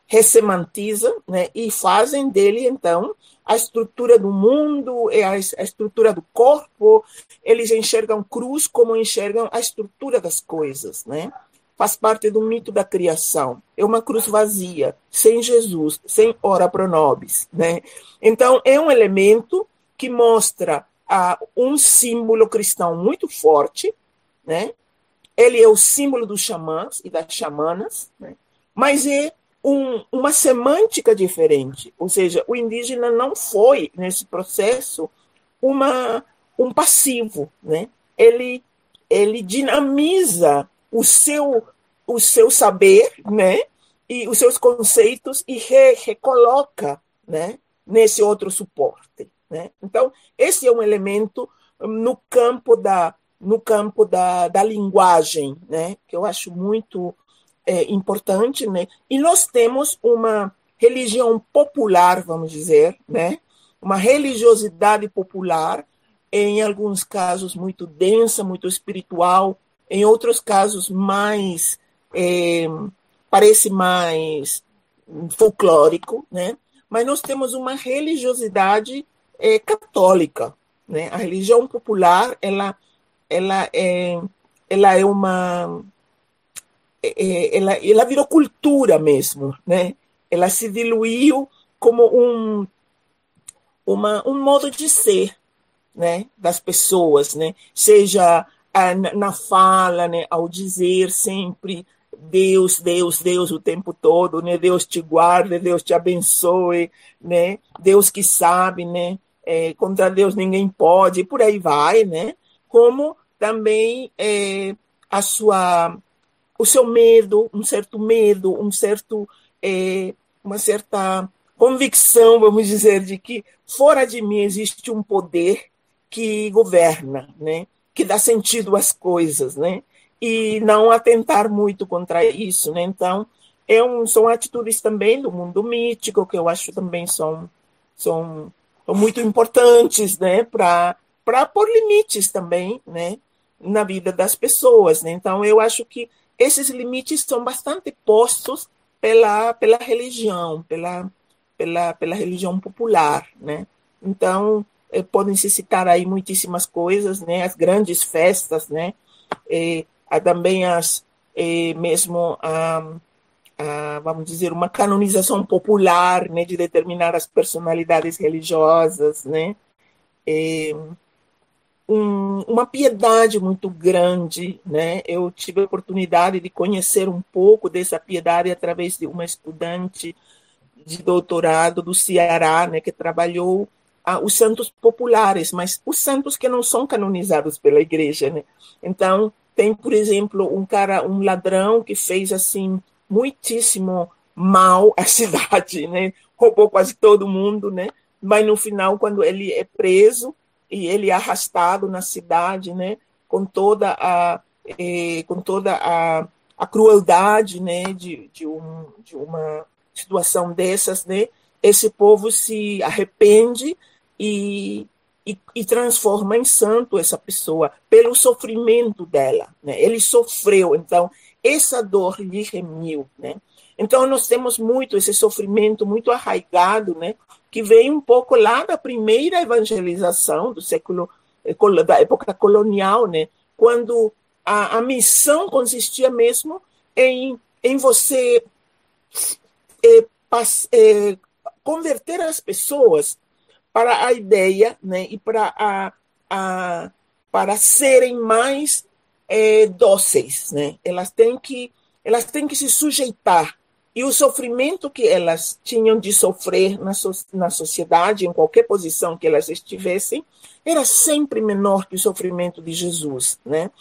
Ressemantizam né? e fazem dele, então, a estrutura do mundo, a, a estrutura do corpo, eles enxergam cruz como enxergam a estrutura das coisas, né? faz parte do mito da criação. É uma cruz vazia, sem Jesus, sem ora pro nobis. Né? Então, é um elemento que mostra ah, um símbolo cristão muito forte. Né? Ele é o símbolo dos xamãs e das xamanas, né? mas é um, uma semântica diferente. Ou seja, o indígena não foi, nesse processo, uma, um passivo. Né? Ele, ele dinamiza o seu, o seu saber, né? E os seus conceitos e re, recoloca, né? Nesse outro suporte, né? Então, esse é um elemento no campo da no campo da, da linguagem, né? Que eu acho muito é, importante, né? E nós temos uma religião popular, vamos dizer, né? Uma religiosidade popular, em alguns casos muito densa, muito espiritual, em outros casos, mais é, parece mais folclórico, né? Mas nós temos uma religiosidade é, católica, né? A religião popular, ela, ela é, ela é uma, ela, ela virou cultura mesmo, né? Ela se diluiu como um, uma, um modo de ser, né? Das pessoas, né? Seja na fala, né, ao dizer sempre Deus, Deus, Deus o tempo todo, né? Deus te guarde, Deus te abençoe, né? Deus que sabe, né? É, contra Deus ninguém pode, por aí vai, né? Como também é, a sua, o seu medo, um certo medo, um certo, é, uma certa convicção, vamos dizer, de que fora de mim existe um poder que governa, né? que dá sentido às coisas, né? E não atentar muito contra isso, né? Então, é um, são atitudes também do mundo mítico que eu acho também são, são, são muito importantes, né? Para pôr limites também, né? Na vida das pessoas, né? Então, eu acho que esses limites são bastante postos pela, pela religião, pela, pela, pela religião popular, né? Então, eh, podem se citar aí muitíssimas coisas, né? As grandes festas, né? Eh, há também as, eh, mesmo a, a, vamos dizer, uma canonização popular, né? De determinadas personalidades religiosas, né? Um, uma piedade muito grande, né? Eu tive a oportunidade de conhecer um pouco dessa piedade através de uma estudante de doutorado do Ceará, né, que trabalhou ah, os santos populares, mas os santos que não são canonizados pela igreja, né? Então, tem, por exemplo, um cara, um ladrão que fez assim muitíssimo mal à cidade, né? Roubou quase todo mundo, né? Mas no final, quando ele é preso, e ele arrastado na cidade, né, com toda a eh, com toda a, a crueldade, né, de, de, um, de uma situação dessas, né, esse povo se arrepende e, e, e, transforma em santo essa pessoa pelo sofrimento dela, né? Ele sofreu, então essa dor lhe remiu, né? Então nós temos muito esse sofrimento muito arraigado, né? Que vem um pouco lá da primeira evangelização do século eh, da época colonial, né? Quando a, a missão consistia mesmo em, em você é, é, converter as pessoas para a ideia, né? E para a, a para serem mais é, dóceis, né? Elas têm que elas têm que se sujeitar e o sofrimento que elas tinham de sofrer na, so na sociedade, em qualquer posição que elas estivessem, era sempre menor que o sofrimento de Jesus, né?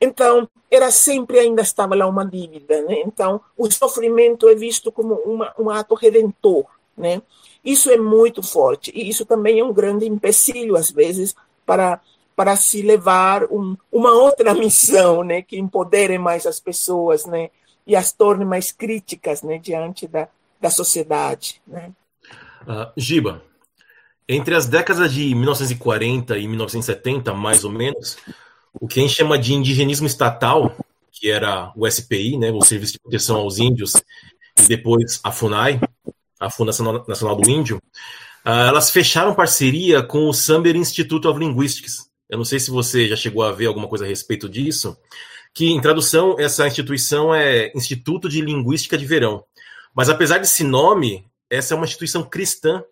Então, era sempre ainda estava lá uma dívida, né? Então, o sofrimento é visto como uma, um ato redentor, né? Isso é muito forte e isso também é um grande empecilho às vezes para para se levar um, uma outra missão, né? Que empodere mais as pessoas, né? E as torne mais críticas né, diante da, da sociedade. Né? Uh, Giba, entre as décadas de 1940 e 1970, mais ou menos, o que a gente chama de indigenismo estatal, que era o SPI, né, o Serviço de Proteção aos Índios, e depois a FUNAI, a Fundação Nacional do Índio, uh, elas fecharam parceria com o Samber Institute of Linguistics. Eu não sei se você já chegou a ver alguma coisa a respeito disso, que em tradução essa instituição é Instituto de Linguística de Verão. Mas apesar desse nome, essa é uma instituição cristã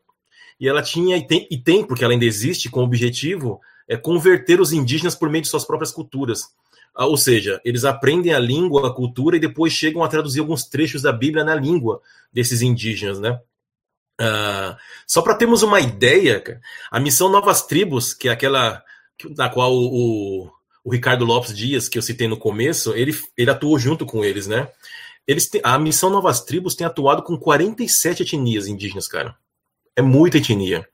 e ela tinha e tem, e tem porque ela ainda existe com o objetivo é converter os indígenas por meio de suas próprias culturas. Ah, ou seja, eles aprendem a língua, a cultura e depois chegam a traduzir alguns trechos da Bíblia na língua desses indígenas, né? Uh, só para termos uma ideia, a missão Novas Tribos, que é aquela na qual o, o Ricardo Lopes Dias, que eu citei no começo, ele, ele atuou junto com eles, né? Eles têm, a missão Novas Tribos tem atuado com 47 etnias indígenas, cara. É muita etnia.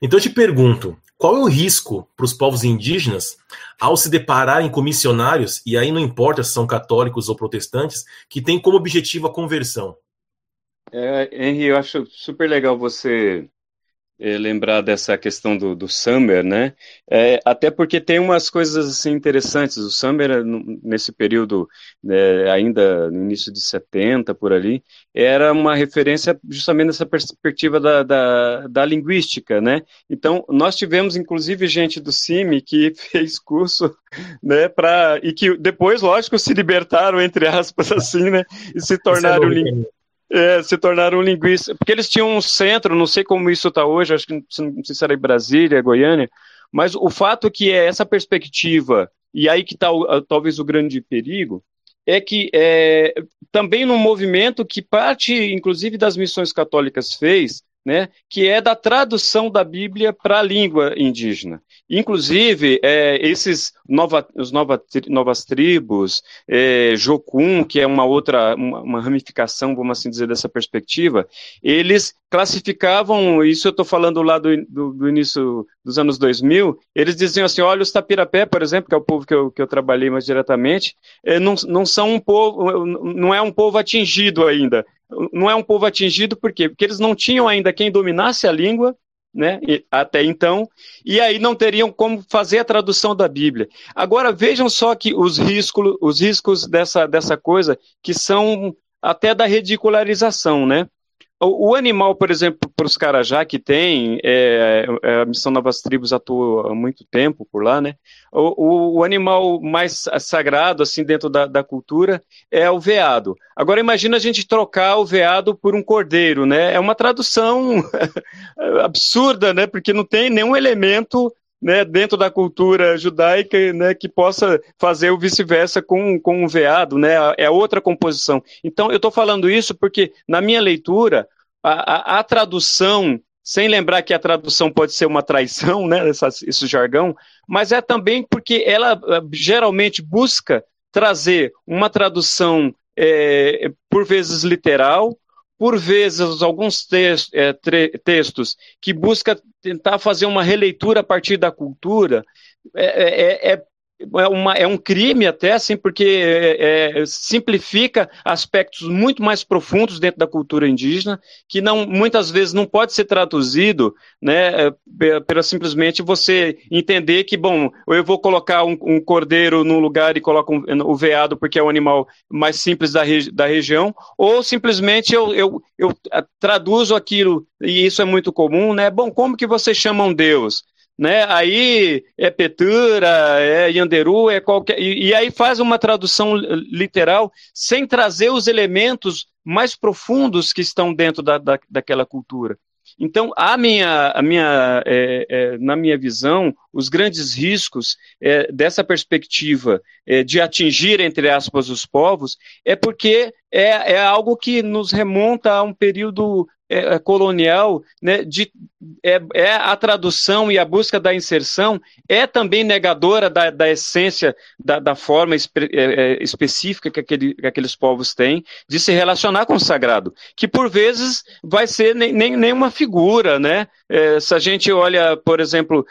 Então eu te pergunto, qual é o risco para os povos indígenas ao se depararem com missionários, e aí não importa se são católicos ou protestantes, que têm como objetivo a conversão? É, Henry, eu acho super legal você é, lembrar dessa questão do, do Summer, né? É, até porque tem umas coisas assim interessantes. O Summer, nesse período, né, ainda no início de 70, por ali, era uma referência justamente nessa perspectiva da, da, da linguística, né? Então, nós tivemos, inclusive, gente do CIMI que fez curso, né, para e que depois, lógico, se libertaram, entre aspas, assim, né? E se é tornaram linguistas é, se tornaram linguistas. Porque eles tinham um centro, não sei como isso está hoje, acho que não sei se era em Brasília, Goiânia, mas o fato que é essa perspectiva, e aí que está talvez o grande perigo, é que é, também num movimento que parte, inclusive, das missões católicas fez, né, que é da tradução da Bíblia para a língua indígena. Inclusive, é, esses nova, os nova, novas tribos, é, Jokun, que é uma outra, uma, uma, ramificação, vamos assim dizer, dessa perspectiva, eles classificavam, isso eu estou falando lá do, do, do, início dos anos 2000, eles diziam assim, olha, os Tapirapé, por exemplo, que é o povo que eu, que eu trabalhei mais diretamente, é, não, não são um povo, não é um povo atingido ainda, não é um povo atingido por quê? Porque eles não tinham ainda quem dominasse a língua, né, até então, e aí não teriam como fazer a tradução da Bíblia. Agora vejam só que os riscos, os riscos dessa, dessa coisa que são até da ridicularização, né? O, o animal, por exemplo, para os Carajá que tem, é, é, a Missão Novas Tribos atua há muito tempo por lá, né? O, o animal mais sagrado, assim, dentro da, da, cultura é o veado. Agora, imagina a gente trocar o veado por um cordeiro, né? É uma tradução absurda, né? Porque não tem nenhum elemento né, dentro da cultura judaica, né, que possa fazer o vice-versa com, com o veado, né, é outra composição. Então, eu estou falando isso porque, na minha leitura, a, a, a, tradução, sem lembrar que a tradução pode ser uma traição, né, essa, esse jargão, mas é também porque ela eh, geralmente busca trazer uma tradução, é, por vezes literal, por vezes, alguns textos, é, textos que busca tentar fazer uma releitura a partir da cultura, é, é, é é, uma, é um crime até, assim, porque é, é, simplifica aspectos muito mais profundos dentro da cultura indígena, que não, muitas vezes não pode ser traduzido, né, é, pela simplesmente você entender que, bom, eu vou colocar um, um cordeiro num lugar e coloco um, o veado porque é o animal mais simples da, regi da região, ou simplesmente eu, eu, eu traduzo aquilo, e isso é muito comum, né, bom, como que vocês chamam Deus? Né? Aí é Petura, é Yanderu, é qualquer. E, e, aí faz uma tradução literal sem trazer os elementos mais profundos que estão dentro da, da, daquela cultura. Então, a minha, a minha, é, é, na minha visão, os grandes riscos é, dessa perspectiva é, de atingir, entre aspas, os povos, é porque é, é algo que nos remonta a um período é, é, colonial, né, de, é, é, a tradução e a busca da inserção é também negadora da, da essência, da, da forma espe, é, é, específica que, aquele, que, aqueles povos têm de se relacionar com o sagrado, que por vezes vai ser nem, nem, nem uma figura, né? É, se a gente olha, por exemplo,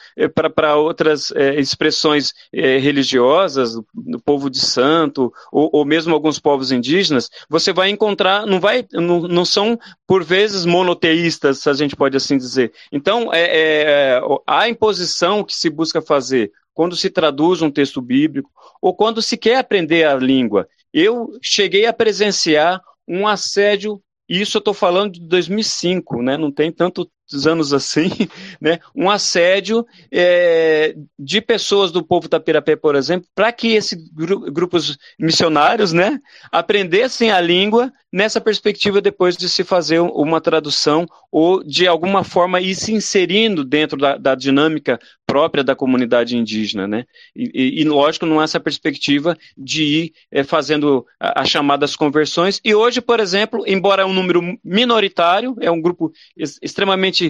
para outras expressões religiosas, do povo de santo, ou, ou mesmo alguns povos indígenas, você vai encontrar, não, vai, não, não são, por vezes, monoteístas, se a gente pode assim dizer. Então, é, é, a imposição que se busca fazer quando se traduz um texto bíblico ou quando se quer aprender a língua. Eu cheguei a presenciar um assédio, isso eu estou falando de 2005, né? não tem tanto anos assim, né, um assédio é, de pessoas do povo Tapirapé, por exemplo, para que esses gru grupos missionários né, aprendessem a língua nessa perspectiva depois de se fazer uma tradução ou de alguma forma ir se inserindo dentro da, da dinâmica própria da comunidade indígena, né? E, e, lógico, não há essa perspectiva de ir é, fazendo as chamadas conversões. E hoje, por exemplo, embora é um número minoritário, é um grupo extremamente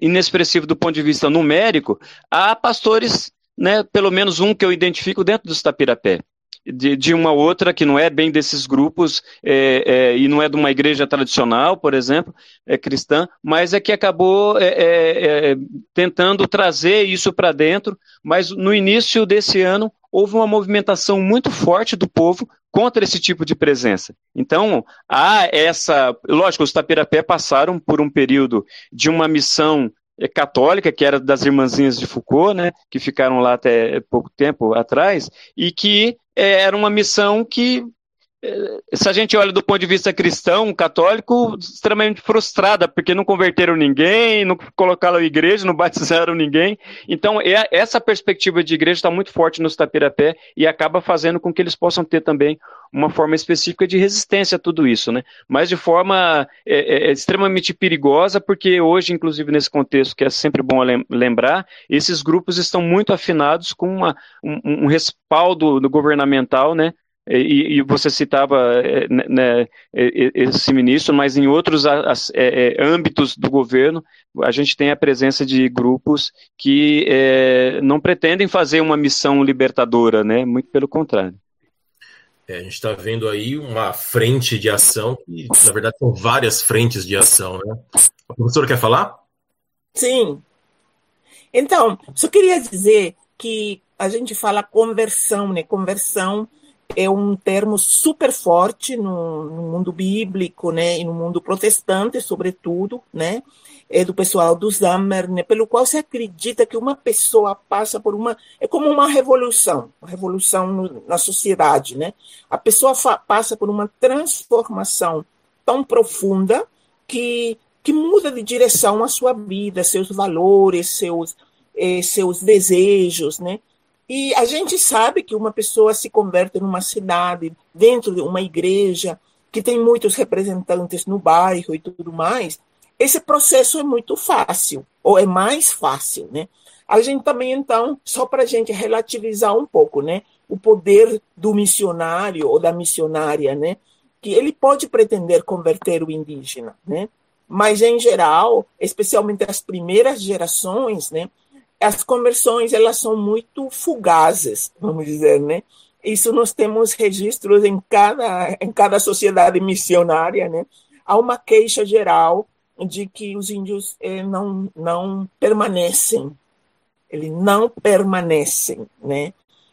inexpressivo do ponto de vista numérico, há pastores, né, pelo menos um que eu identifico dentro dos Tapirapé de, de uma outra que não é bem desses grupos é, é, e não é de uma igreja tradicional, por exemplo, é cristã, mas é que acabou é, é, é tentando trazer isso para dentro. Mas no início desse ano houve uma movimentação muito forte do povo contra esse tipo de presença. Então, há essa. Lógico, os Tapirapé passaram por um período de uma missão é, católica, que era das irmãzinhas de Foucault, né, que ficaram lá até pouco tempo atrás, e que é, era uma missão que se a gente olha do ponto de vista cristão, católico, extremamente frustrada, porque não converteram ninguém, não colocaram a igreja, não batizaram ninguém. Então, é, essa perspectiva de igreja está muito forte nos Tapirapé e acaba fazendo com que eles possam ter também uma forma específica de resistência a tudo isso, né? Mas de forma é, é, é extremamente perigosa, porque hoje, inclusive nesse contexto que é sempre bom lembrar, esses grupos estão muito afinados com uma, um, um respaldo governamental, né? E, e, você citava é, né, né esse ministro, mas em outros as, é, é, âmbitos do governo, a gente tem a presença de grupos que é, não pretendem fazer uma missão libertadora, né? muito pelo contrário. É, a gente está vendo aí uma frente de ação, que na verdade são várias frentes de ação. Né? A professora quer falar? Sim. Então, só queria dizer que a gente fala conversão, né? Conversão é um termo super forte no, no, mundo bíblico, né, e no mundo protestante, sobretudo, né, é do pessoal do Zammer, né, pelo qual se acredita que uma pessoa passa por uma é como uma revolução, uma revolução no, na sociedade, né? A pessoa passa por uma transformação tão profunda que, que muda de direção a sua vida, seus valores, seus, eh, seus desejos, né? E a gente sabe que uma pessoa se converte numa cidade, dentro de uma igreja, que tem muitos representantes no bairro e tudo mais, esse processo é muito fácil, ou é mais fácil, né? A gente também, então, só para a gente relativizar um pouco, né? O poder do missionário ou da missionária, né? Que ele pode pretender converter o indígena, né? Mas, em geral, especialmente as primeiras gerações, né? As conversões, elas são muito fugazes, vamos dizer, né? Isso nós temos registros em cada, em cada sociedade missionária, né? Há uma queixa geral de que os índios eh, não, não permanecem, eles não permanecem, né?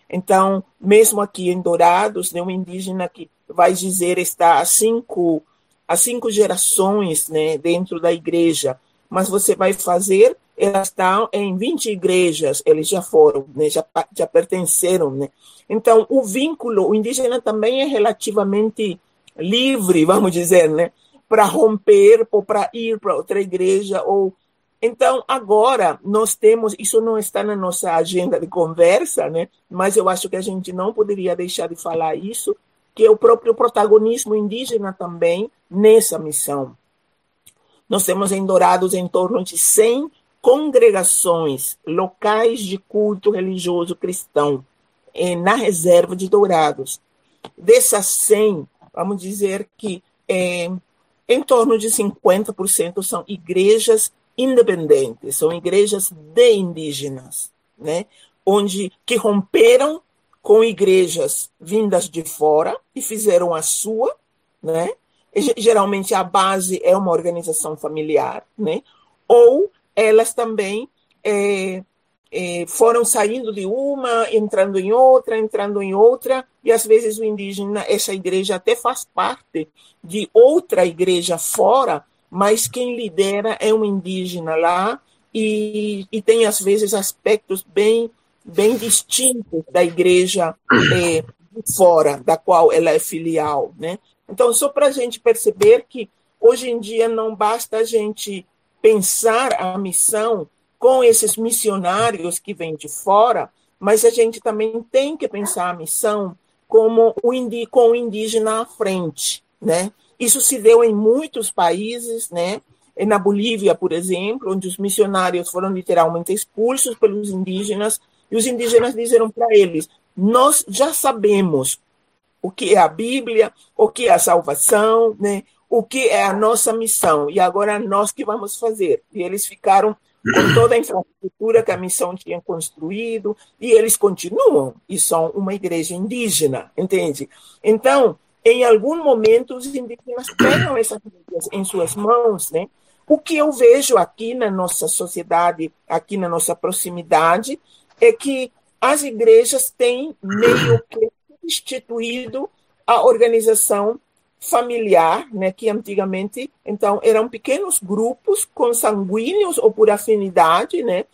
Então, mesmo aqui em Dourados, né, um indígena que vai dizer está há cinco, há cinco gerações né, dentro da igreja, mas você vai fazer, elas estão em 20 igrejas, eles já foram, né, já, já pertenceram. Né? Então, o vínculo, o indígena também é relativamente livre, vamos dizer, né? para romper ou para ir para outra igreja ou então agora nós temos isso não está na nossa agenda de conversa né mas eu acho que a gente não poderia deixar de falar isso que é o próprio protagonismo indígena também nessa missão nós temos em Dourados em torno de 100 congregações locais de culto religioso cristão eh, na reserva de Dourados dessas 100 vamos dizer que eh, em torno de 50% são igrejas independentes, são igrejas de indígenas, né? onde que romperam com igrejas vindas de fora e fizeram a sua, né? geralmente a base é uma organização familiar, né? ou elas também é, é, foram saindo de uma, entrando em outra, entrando em outra, e às vezes o indígena, essa igreja até faz parte de outra igreja fora, mas quem lidera é um indígena lá, e, e tem às vezes aspectos bem, bem distintos da igreja é, fora, da qual ela é filial. Né? Então, só para a gente perceber que hoje em dia não basta a gente pensar a missão com esses missionários que vêm de fora, mas a gente também tem que pensar a missão como o com o indígena à frente, né? Isso se deu em muitos países, né? Na Bolívia, por exemplo, onde os missionários foram literalmente expulsos pelos indígenas, e os indígenas disseram para eles: Nós já sabemos o que é a Bíblia, o que é a salvação, né? O que é a nossa missão, e agora nós que vamos fazer. E eles ficaram com toda a infraestrutura que a missão tinha construído, e eles continuam, e são uma igreja indígena, entende? Então, em algum momento, os indígenas pegam essas coisas em suas mãos, né? O que eu vejo aqui na nossa sociedade, aqui na nossa proximidade, é que as igrejas têm meio que instituído a organização familiar, né, que antigamente então eram pequenos grupos consanguíneos ou por afinidade, né,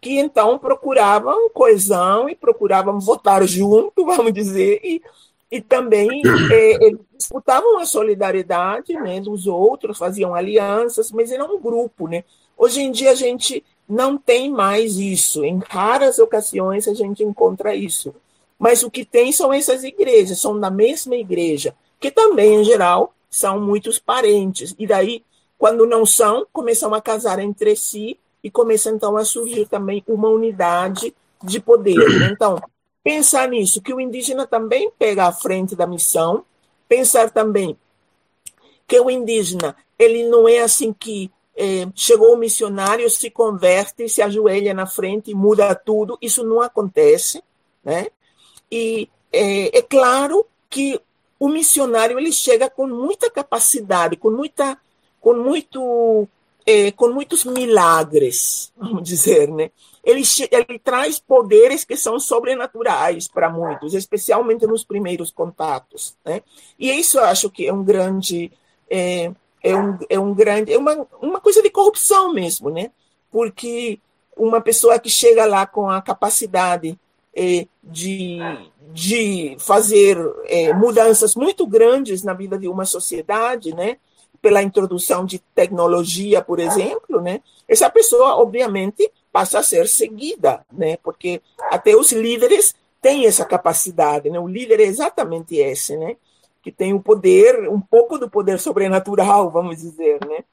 que então procuravam coesão e procuravam votar junto, vamos dizer, e, e também é, disputavam a solidariedade né, dos outros, faziam alianças, mas era um grupo. Né? Hoje em dia a gente não tem mais isso, em raras ocasiões a gente encontra isso. Mas o que tem são essas igrejas, são da mesma igreja que também, em geral, são muitos parentes. E daí, quando não são, começam a casar entre si e começa então a surgir também uma unidade de poder. Então, pensar nisso, que o indígena também pega a frente da missão, pensar também que o indígena, ele não é assim que é, chegou o missionário, se converte, se ajoelha na frente e muda tudo, isso não acontece, né? E é, é claro que o missionário ele chega com muita capacidade, com muita, com muito, é, com muitos milagres, vamos dizer, né? Ele, ele traz poderes que são sobrenaturais para muitos, especialmente nos primeiros contatos, né? E isso eu acho que é um grande, é, é um, é um grande, é uma, uma coisa de corrupção mesmo, né? Porque uma pessoa que chega lá com a capacidade é, de, de fazer é, mudanças muito grandes na vida de uma sociedade, né? pela introdução de tecnologia, por exemplo, né, essa pessoa, obviamente, passa a ser seguida, né, porque até os líderes têm essa capacidade, né, o líder é exatamente esse, né, que tem o poder, um pouco do poder sobrenatural, vamos dizer, né.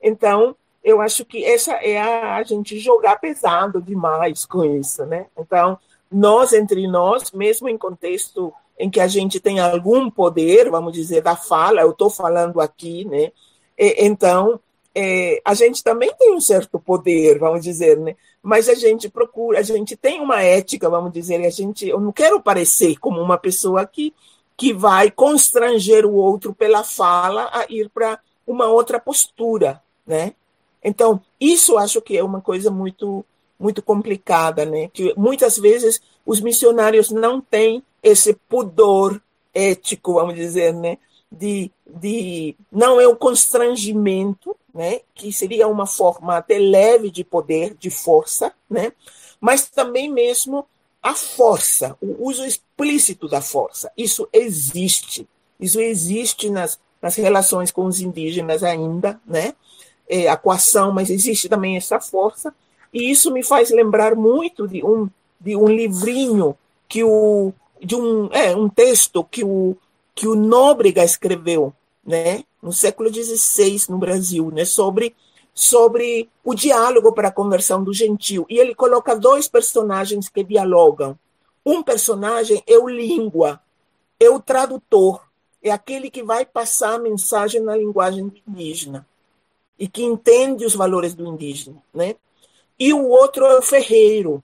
Então, eu acho que essa é a, a gente jogar pesado demais com isso, né. Então, nós entre nós, mesmo em contexto em que a gente tem algum poder, vamos dizer, da fala, eu estou falando aqui, né? E, então, é, a gente também tem um certo poder, vamos dizer, né? Mas a gente procura, a gente tem uma ética, vamos dizer, a gente, eu não quero parecer como uma pessoa que, que vai constranger o outro pela fala a ir para uma outra postura, né? Então, isso acho que é uma coisa muito muito complicada, né? Que muitas vezes os missionários não têm esse pudor ético, vamos dizer, né? De, de não é o constrangimento, né? Que seria uma forma até leve de poder, de força, né? Mas também mesmo a força, o uso explícito da força. Isso existe. Isso existe nas, nas relações com os indígenas ainda, né? É, a coação, mas existe também essa força. E isso me faz lembrar muito de um, de um livrinho que o de um, é, um texto que o, que o Nóbrega escreveu, né, no século XVI no Brasil, né, sobre, sobre o diálogo para a conversão do gentil. E ele coloca dois personagens que dialogam. Um personagem é o língua, é o tradutor, é aquele que vai passar a mensagem na linguagem indígena e que entende os valores do indígena, né? E o outro é o ferreiro,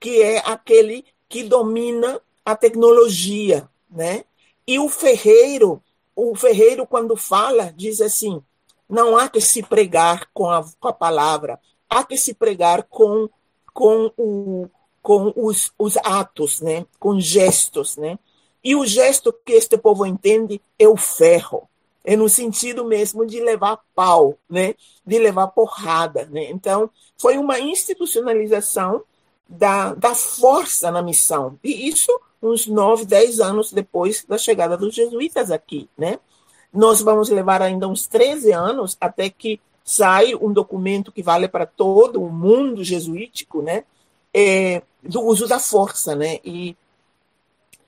que é aquele que domina a tecnologia, né? E o ferreiro, o ferreiro quando fala diz assim: não há que se pregar com a, com a palavra, há que se pregar com com, o, com os, os atos, né? Com gestos, né? E o gesto que este povo entende é o ferro, é no sentido mesmo de levar pau, né? De levar porrada, né? Então foi uma institucionalização da, da força na missão. E isso uns nove, dez anos depois da chegada dos jesuítas aqui, né? Nós vamos levar ainda uns 13 anos até que sai um documento que vale para todo o mundo jesuítico, né? É, do uso da força, né? E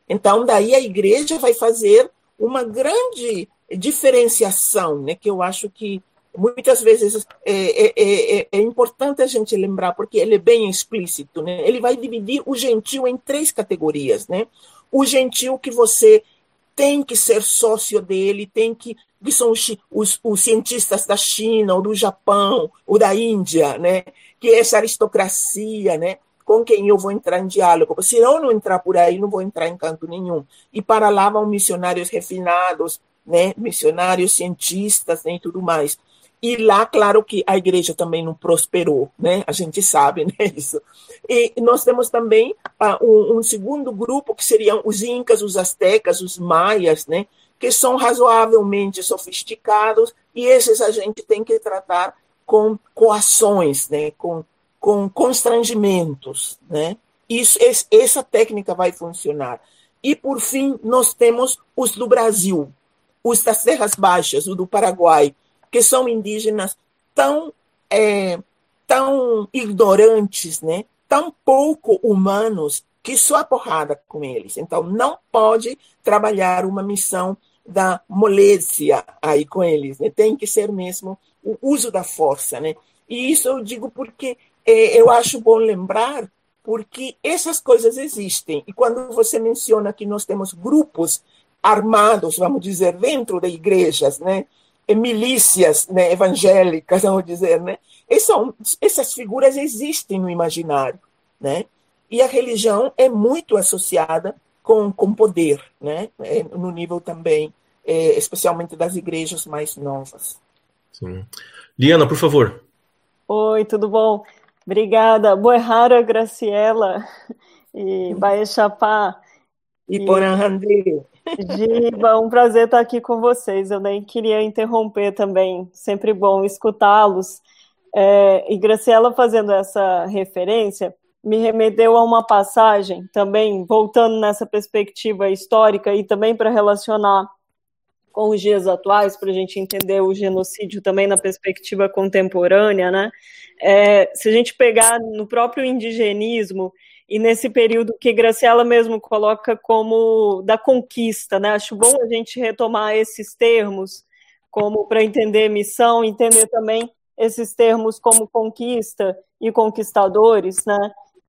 então daí a igreja vai fazer uma grande diferenciação, né? Que eu acho que muitas vezes é, é, é, é, importante a gente lembrar, porque ele é bem explícito, né? Ele vai dividir o gentil em três categorias, né? O gentil que você tem que ser sócio dele, tem que que são os, os, os, cientistas da China, ou do Japão, ou da Índia, né? Que é essa aristocracia, né? Com quem eu vou entrar em diálogo. Se eu não entrar por aí, não vou entrar em canto nenhum. E para lá vão missionários refinados, né? Missionários cientistas né? e tudo mais. E lá, claro que a igreja também não prosperou, né? A gente sabe né, isso. E nós temos também uh, um, um, segundo grupo, que seriam os incas, os astecas, os maias, né? Que são razoavelmente sofisticados, e esses a gente tem que tratar com coações, né? Com, com constrangimentos, né? Isso, essa técnica vai funcionar. E, por fim, nós temos os do Brasil, os das Terras Baixas, o do Paraguai, que são indígenas tão, é, tão ignorantes, né? tão pouco humanos, que só a porrada com eles. Então, não pode trabalhar uma missão da moléstia aí com eles. Né? Tem que ser mesmo o uso da força. Né? E isso eu digo porque é, eu acho bom lembrar, porque essas coisas existem. E quando você menciona que nós temos grupos armados, vamos dizer, dentro de igrejas, né? milícias né, evangélicas, vamos dizer, né? essas figuras existem no imaginário, né? E a religião é muito associada com, com poder, né? É, no nível também, é, especialmente das igrejas mais novas. Sim. Liana, por favor. Oi, tudo bom? Obrigada. Boerrara, Graciela e Baixapá. E, e... Poranhandê. Giba, um prazer estar aqui com vocês. Eu nem queria interromper também, sempre bom escutá-los. É, e Graciela fazendo essa referência me remeteu a uma passagem, também voltando nessa perspectiva histórica e também para relacionar com os dias atuais, para a gente entender o genocídio também na perspectiva contemporânea, né? É, se a gente pegar no próprio indigenismo e nesse período que Graciela mesmo coloca como da conquista, né? Acho bom a gente retomar esses termos como para entender missão, entender também esses termos como conquista e conquistadores, né?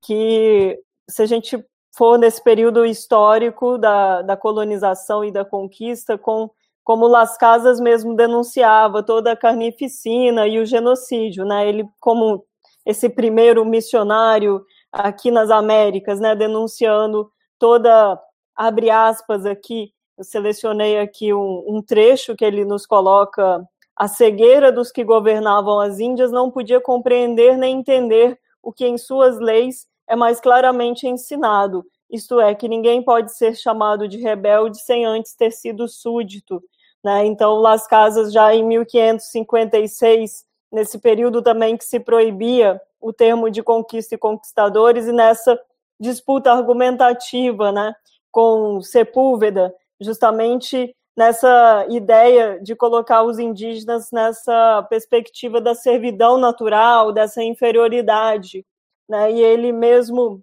Que se a gente for nesse período histórico da, da colonização e da conquista, com como Las Casas mesmo denunciava toda a carnificina e o genocídio, né? Ele como esse primeiro missionário aqui nas Américas, né, denunciando toda abre aspas aqui, eu selecionei aqui um, um trecho que ele nos coloca a cegueira dos que governavam as Índias não podia compreender nem entender o que em suas leis é mais claramente ensinado, isto é, que ninguém pode ser chamado de rebelde sem antes ter sido súdito. Né? Então, Las Casas, já em 1556, nesse período também que se proibia o termo de conquista e conquistadores, e nessa disputa argumentativa né, com Sepúlveda, justamente nessa ideia de colocar os indígenas nessa perspectiva da servidão natural, dessa inferioridade. Né? E ele mesmo,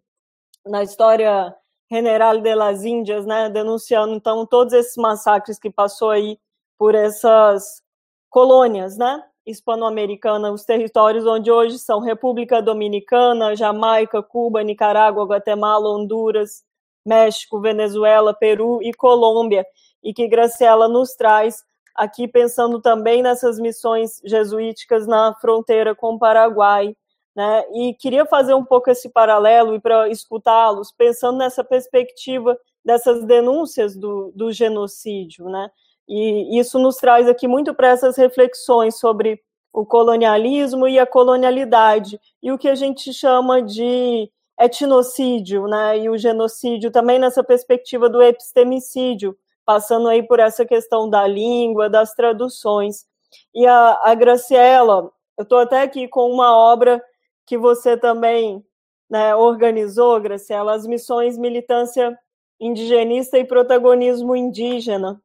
na história General de las Índias, né, denunciando então todos esses massacres que passou aí por essas colônias, né, hispano-americana, os territórios onde hoje são República Dominicana, Jamaica, Cuba, Nicarágua, Guatemala, Honduras, México, Venezuela, Peru e Colômbia, e que Graciela nos traz aqui pensando também nessas missões jesuíticas na fronteira com o Paraguai, né? E queria fazer um pouco esse paralelo e para escutá-los, pensando nessa perspectiva dessas denúncias do, do genocídio, né? E isso nos traz aqui muito para essas reflexões sobre o colonialismo e a colonialidade, e o que a gente chama de etnocídio, né, e o genocídio também nessa perspectiva do epistemicídio, passando aí por essa questão da língua, das traduções. E a, a Graciela, eu estou até aqui com uma obra que você também né, organizou, Graciela, as missões militância indigenista e protagonismo indígena,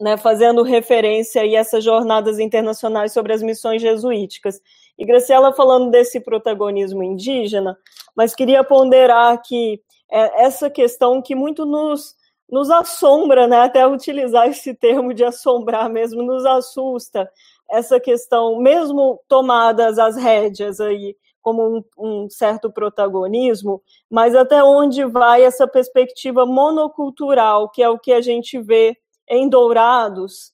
né, fazendo referência a essas jornadas internacionais sobre as missões jesuíticas. E Graciela falando desse protagonismo indígena, mas queria ponderar que é essa questão que muito nos, nos assombra, né, até utilizar esse termo de assombrar mesmo, nos assusta, essa questão, mesmo tomadas as rédeas aí, como um, um, certo protagonismo, mas até onde vai essa perspectiva monocultural, que é o que a gente vê em Dourados,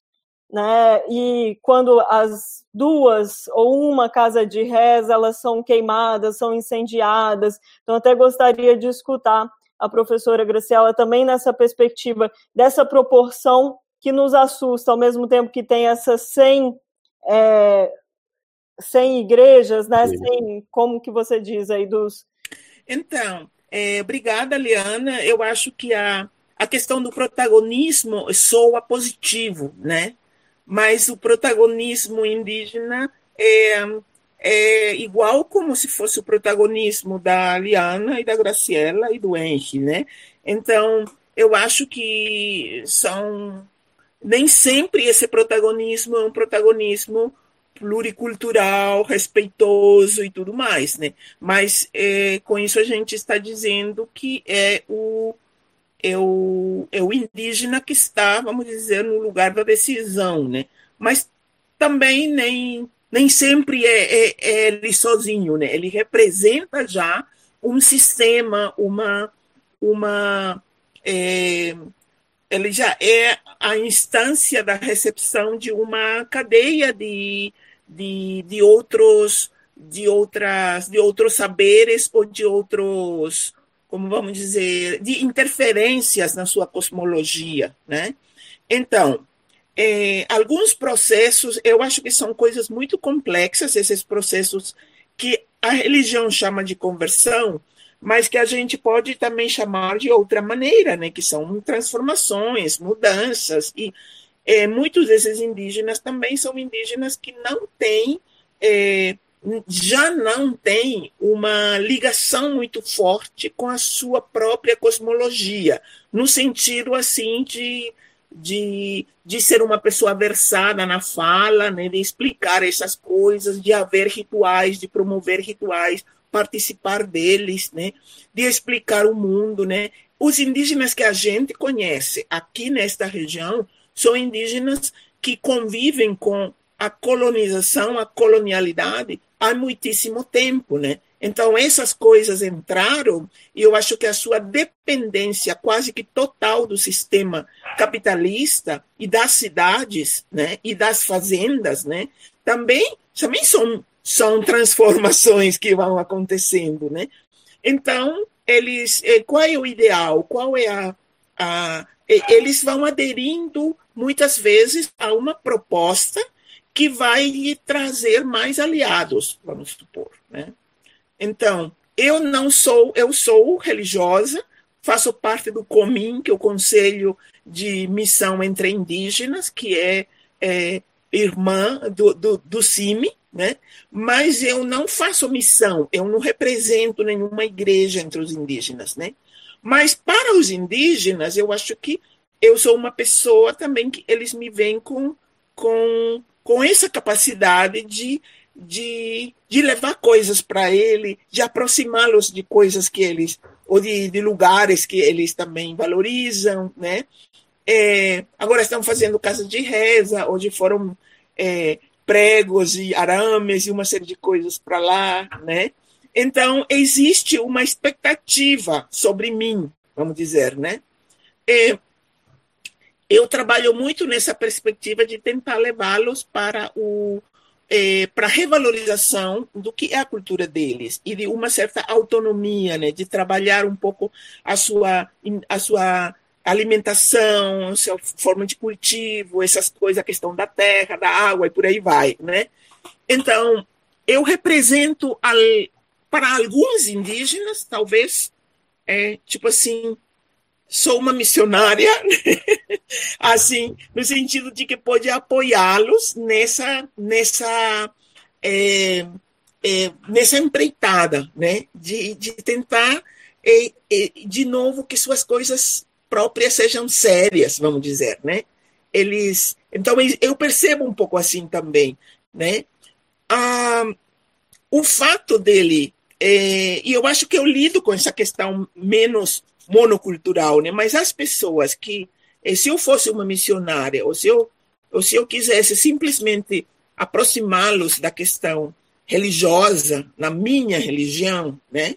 né? E quando as duas ou uma casa de reza elas são queimadas, são incendiadas. Então até gostaria de escutar a professora Graciela também nessa perspectiva dessa proporção que nos assusta, ao mesmo tempo que tem essas 100, é, 100 igrejas, né? Sim. 100, como que você diz aí dos... Então, é, obrigada, Liana. Eu acho que a a questão do protagonismo soa positivo, né? Mas o protagonismo indígena é, é igual como se fosse o protagonismo da Liana e da Graciela e do Henry, né? Então, eu acho que são nem sempre esse protagonismo é um protagonismo pluricultural, respeitoso e tudo mais, né? Mas é, com isso a gente está dizendo que é o é o, indígena que está, vamos dizer, no lugar da decisão, né? Mas também nem, nem sempre é, é, é ele sozinho, né? Ele representa já um sistema, uma, uma é, ele já é a instância da recepção de uma cadeia de, de, de outros de outras de outros saberes ou de outros como vamos dizer, de interferências na sua cosmologia, né? Então, é, alguns processos, eu acho que são coisas muito complexas, esses processos que a religião chama de conversão, mas que a gente pode também chamar de outra maneira, né? Que são transformações, mudanças e é, muitos desses indígenas também são indígenas que não têm é, já não tem uma ligação muito forte com a sua própria cosmologia, no sentido assim de de, de ser uma pessoa versada na fala, né, de explicar essas coisas, de haver rituais, de promover rituais, participar deles, né, de explicar o mundo, né. Os indígenas que a gente conhece aqui nesta região são indígenas que convivem com a colonização, a colonialidade há muitíssimo tempo, né? Então, essas coisas entraram e eu acho que a sua dependência quase que total do sistema capitalista e das cidades né, e das fazendas né, também, também são, são transformações que vão acontecendo. Né? Então, eles, eh, qual é o ideal? Qual é a, a. Eles vão aderindo muitas vezes a uma proposta que vai lhe trazer mais aliados, vamos supor. Né? Então, eu não sou, eu sou religiosa, faço parte do COMIN, que é o Conselho de Missão entre Indígenas, que é, é irmã do, do, do CIMI, né? mas eu não faço missão, eu não represento nenhuma igreja entre os indígenas. Né? Mas para os indígenas, eu acho que eu sou uma pessoa também que eles me veem com, com, com essa capacidade de de, de levar coisas para ele, de aproximá-los de coisas que eles, ou de, de, lugares que eles também valorizam, né? É, agora estão fazendo casas de reza, onde foram é, pregos e arames e uma série de coisas para lá, né? Então, existe uma expectativa sobre mim, vamos dizer, né? É, eu trabalho muito nessa perspectiva de tentar levá-los para o, é, para revalorização do que é a cultura deles e de uma certa autonomia, né, de trabalhar um pouco a sua, a sua alimentação, a sua forma de cultivo, essas coisas, a questão da terra, da água e por aí vai, né? Então, eu represento para alguns indígenas, talvez, é, tipo assim, sou uma missionária, assim, no sentido de que pode apoiá-los nessa, nessa, é, é, nessa empreitada, né? De, de tentar, é, é, de novo, que suas coisas próprias sejam sérias, vamos dizer, né? Eles, então eu percebo um pouco assim também, né? Ah, o fato dele, é, e eu acho que eu lido com essa questão menos monocultural, né? Mas as pessoas que, eh, se eu fosse uma missionária, ou se eu, ou se eu quisesse simplesmente aproximá-los da questão religiosa, na minha religião, né?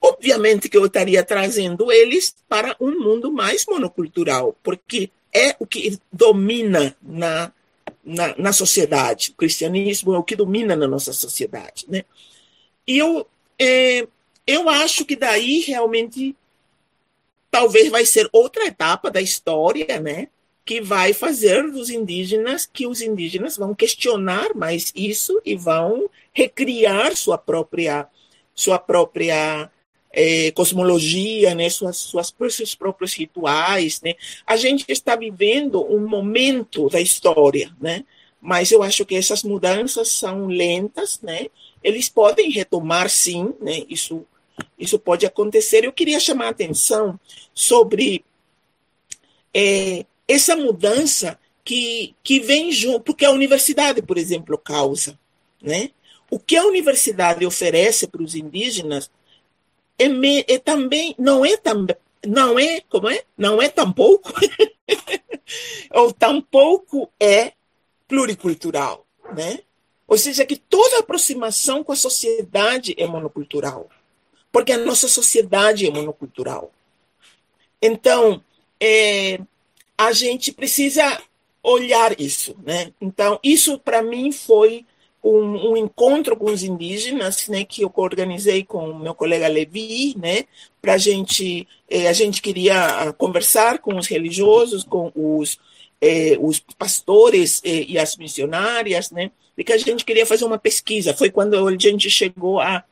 Obviamente que eu estaria trazendo eles para um mundo mais monocultural, porque é o que domina na, na, na sociedade. O cristianismo é o que domina na nossa sociedade, né? E eu, é, eu acho que daí realmente talvez vai ser outra etapa da história, né? Que vai fazer dos indígenas, que os indígenas vão questionar mais isso e vão recriar sua própria, sua própria é, cosmologia, né? Suas, suas, seus próprios rituais, né? A gente está vivendo um momento da história, né? Mas eu acho que essas mudanças são lentas, né? Eles podem retomar, sim, né? Isso isso pode acontecer. Eu queria chamar a atenção sobre é, essa mudança que, que vem junto, porque a universidade, por exemplo, causa. Né? O que a universidade oferece para os indígenas é, me, é também, não é também, não é, como é? Não é tampouco, ou tampouco é pluricultural, né? Ou seja, que toda aproximação com a sociedade é monocultural porque a nossa sociedade é monocultural. Então, é, a gente precisa olhar isso, né? Então, isso para mim foi um, um, encontro com os indígenas, né, que eu organizei com o meu colega Levi, né, para a gente, eh, a gente queria ah, conversar com os religiosos, com os, eh, os pastores eh, e as missionárias, né, que a gente queria fazer uma pesquisa. Foi quando a gente chegou a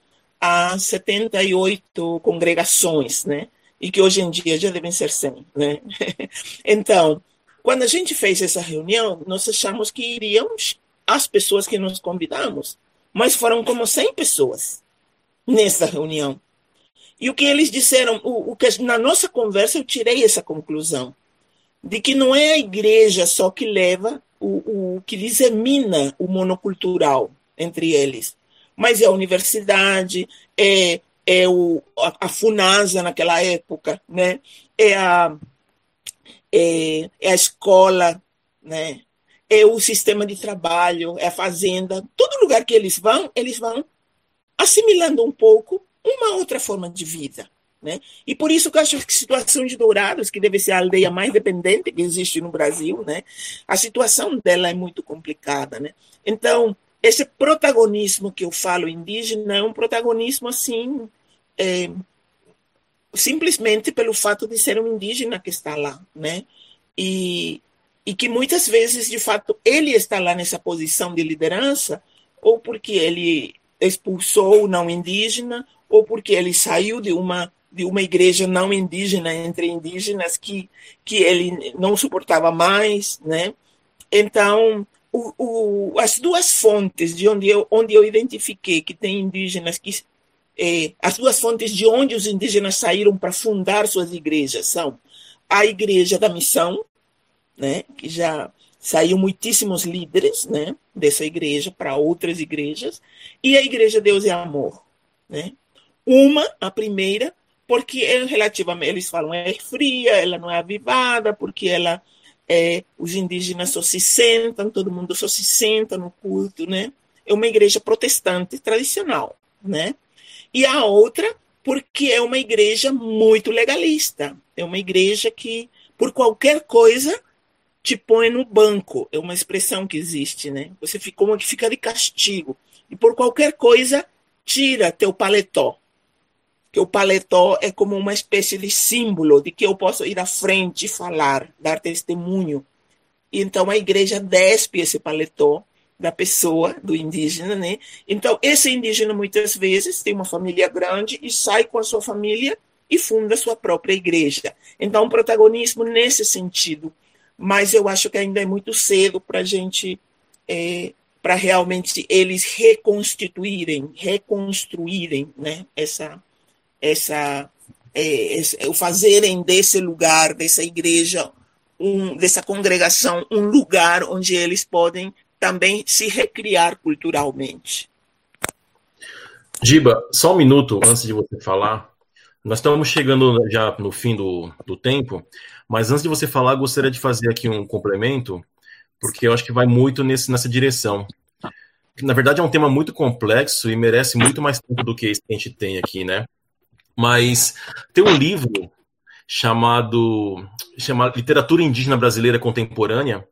a 78 congregações, né? E que hoje em dia já devem ser 100, né? Então, quando a gente fez essa reunião, nós achamos que iríamos as pessoas que nos convidamos, mas foram como 100 pessoas nessa reunião. E o que eles disseram, o, o que na nossa conversa eu tirei essa conclusão. de que não é a igreja só que leva o, o que disemina o monocultural entre eles, mas é a universidade, é, é o, a, a FUNASA naquela época, né? é, a, é, é a escola, né? é o sistema de trabalho, é a fazenda. Todo lugar que eles vão, eles vão assimilando um pouco uma outra forma de vida. Né? E por isso que eu acho que a situação de Dourados, que deve ser a aldeia mais dependente que existe no Brasil, né? a situação dela é muito complicada. Né? Então, esse protagonismo que eu falo indígena é um protagonismo assim, é, simplesmente pelo fato de ser um indígena que está lá. Né? E, e que muitas vezes, de fato, ele está lá nessa posição de liderança, ou porque ele expulsou o não indígena, ou porque ele saiu de uma de uma igreja não indígena entre indígenas que, que ele não suportava mais, né? Então, o, o, as duas fontes de onde eu, onde eu identifiquei que tem indígenas que é, as duas fontes de onde os indígenas saíram para fundar suas igrejas são a igreja da missão, né, que já saiu muitíssimos líderes, né, dessa igreja para outras igrejas, e a igreja Deus é Amor, né? Uma, a primeira, porque é relativamente, eles falam, é fria, ela não é avivada, porque ela é, os indígenas só se sentam, todo mundo só se senta no culto, né? É uma igreja protestante tradicional, né? E a outra, porque é uma igreja muito legalista, é uma igreja que, por qualquer coisa, te põe no banco, é uma expressão que existe, né? Você como que fica de castigo, e por qualquer coisa, tira teu paletó, que o paletó é como uma espécie de símbolo de que eu posso ir à frente e falar, dar testemunho. E então a igreja despe esse paletó da pessoa, do indígena, né? Então esse indígena muitas vezes tem uma família grande e sai com a sua família e funda sua própria igreja. Então um protagonismo nesse sentido. Mas eu acho que ainda é muito cedo para a gente é, para realmente eles reconstituírem, reconstruírem né, essa, essa, é, esse, o fazerem desse lugar, dessa igreja, um, dessa congregação, um lugar onde eles podem também se recriar culturalmente. Giba, só um minuto antes de você falar. Nós estamos chegando já no fim do, do tempo, mas antes de você falar, gostaria de fazer aqui um complemento, porque eu acho que vai muito nesse, nessa direção. Na verdade, é um tema muito complexo e merece muito mais tempo do que esse que a gente tem aqui, né? Mas tem um livro chamado, chamado Literatura Indígena Brasileira Contemporânea,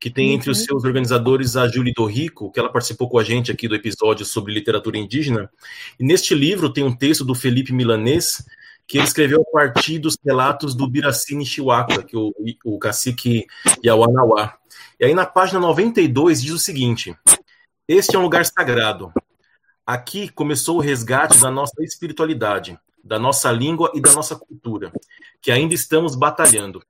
que tem entre os uhum. seus organizadores a Julie Dorrico, que ela participou com a gente aqui do episódio sobre literatura indígena. E neste livro tem um texto do Felipe Milanês, que ele escreveu a partir dos relatos do Biracine Chihuahua, que é o, o cacique Yawanawá. E aí na página 92 diz o seguinte: Este é um lugar sagrado. Aqui começou o resgate da nossa espiritualidade da nossa língua e da nossa cultura, que ainda estamos batalhando.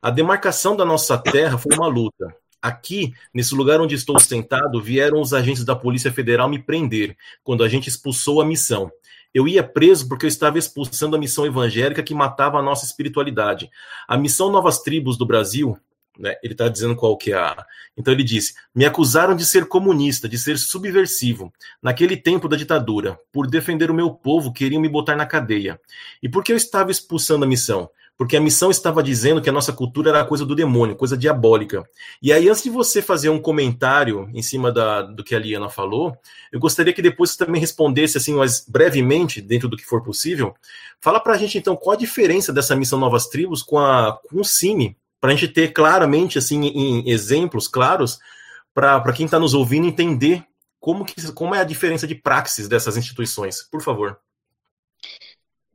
A demarcação da nossa terra foi uma luta. Aqui, nesse lugar onde estou sentado, vieram os agentes da Polícia Federal me prender quando a gente expulsou a missão. Eu ia preso porque eu estava expulsando a missão evangélica que matava a nossa espiritualidade. A missão Novas Tribos do Brasil, né, ele está dizendo qual que é a. Então ele disse: me acusaram de ser comunista, de ser subversivo. Naquele tempo da ditadura, por defender o meu povo, queriam me botar na cadeia. E por que eu estava expulsando a missão? Porque a missão estava dizendo que a nossa cultura era coisa do demônio, coisa diabólica. E aí, antes de você fazer um comentário em cima da, do que a Liana falou, eu gostaria que depois você também respondesse, assim, mais brevemente, dentro do que for possível. Fala pra gente, então, qual a diferença dessa missão Novas Tribos com, a, com o CIMI, para a gente ter claramente, assim, em exemplos claros, para quem está nos ouvindo entender como, que, como é a diferença de praxis dessas instituições. Por favor.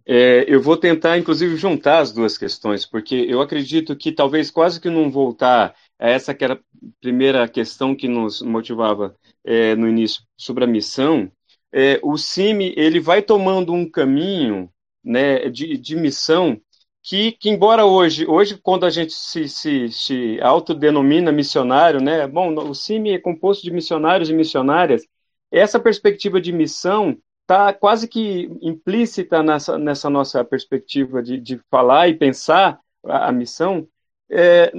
É, eu vou tentar, inclusive, juntar as duas questões, porque eu acredito que talvez quase que não voltar a essa que era a primeira questão que nos motivava é, no início sobre a missão, é, o CIMI ele vai tomando um caminho né, de, de missão que, que, embora hoje, hoje quando a gente se, se, se autodenomina missionário, né, bom, o CIMI é composto de missionários e missionárias, essa perspectiva de missão está quase que implícita nessa, nessa nossa perspectiva de, de falar e pensar a, a missão, é,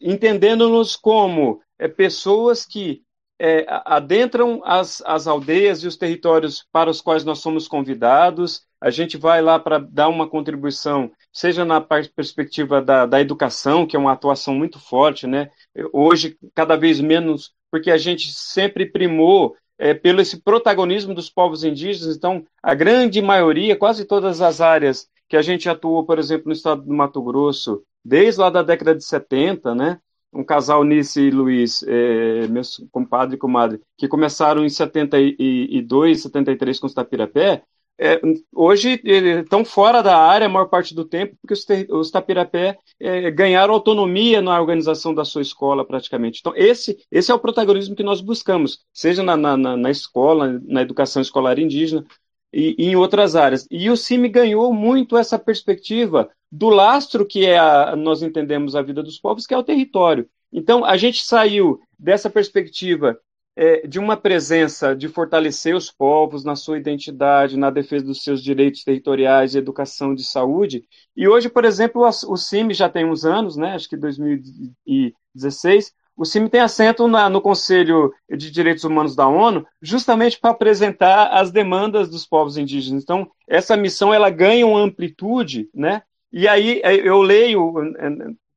entendendo-nos como é, pessoas que é, adentram as, as aldeias e os territórios para os quais nós somos convidados. A gente vai lá para dar uma contribuição, seja na perspectiva da, da educação, que é uma atuação muito forte, né? Hoje, cada vez menos, porque a gente sempre primou é, pelo esse protagonismo dos povos indígenas. Então, a grande maioria, quase todas as áreas que a gente atuou, por exemplo, no estado do Mato Grosso, desde lá da década de 70, né? Um casal, Nice e Luiz, é, meus compadre e comadre, que começaram em 72, 73 com os Tapirapé, é, hoje estão fora da área a maior parte do tempo, porque os, os Tapirapé é, ganharam autonomia na organização da sua escola, praticamente. Então, esse, esse é o protagonismo que nós buscamos, seja na, na, na escola, na educação escolar indígena, e, e, em outras áreas. E o CIMI ganhou muito essa perspectiva do lastro que é a, nós entendemos a vida dos povos, que é o território. Então, a gente saiu dessa perspectiva é, de uma presença de fortalecer os povos na sua identidade, na defesa dos seus direitos territoriais, de educação, de saúde. E hoje, por exemplo, o CIMI já tem uns anos, né, acho que 2016, o CIMI tem assento na, no Conselho de Direitos Humanos da ONU, justamente para apresentar as demandas dos povos indígenas. Então, essa missão ela ganha uma amplitude, né? E aí é, eu leio,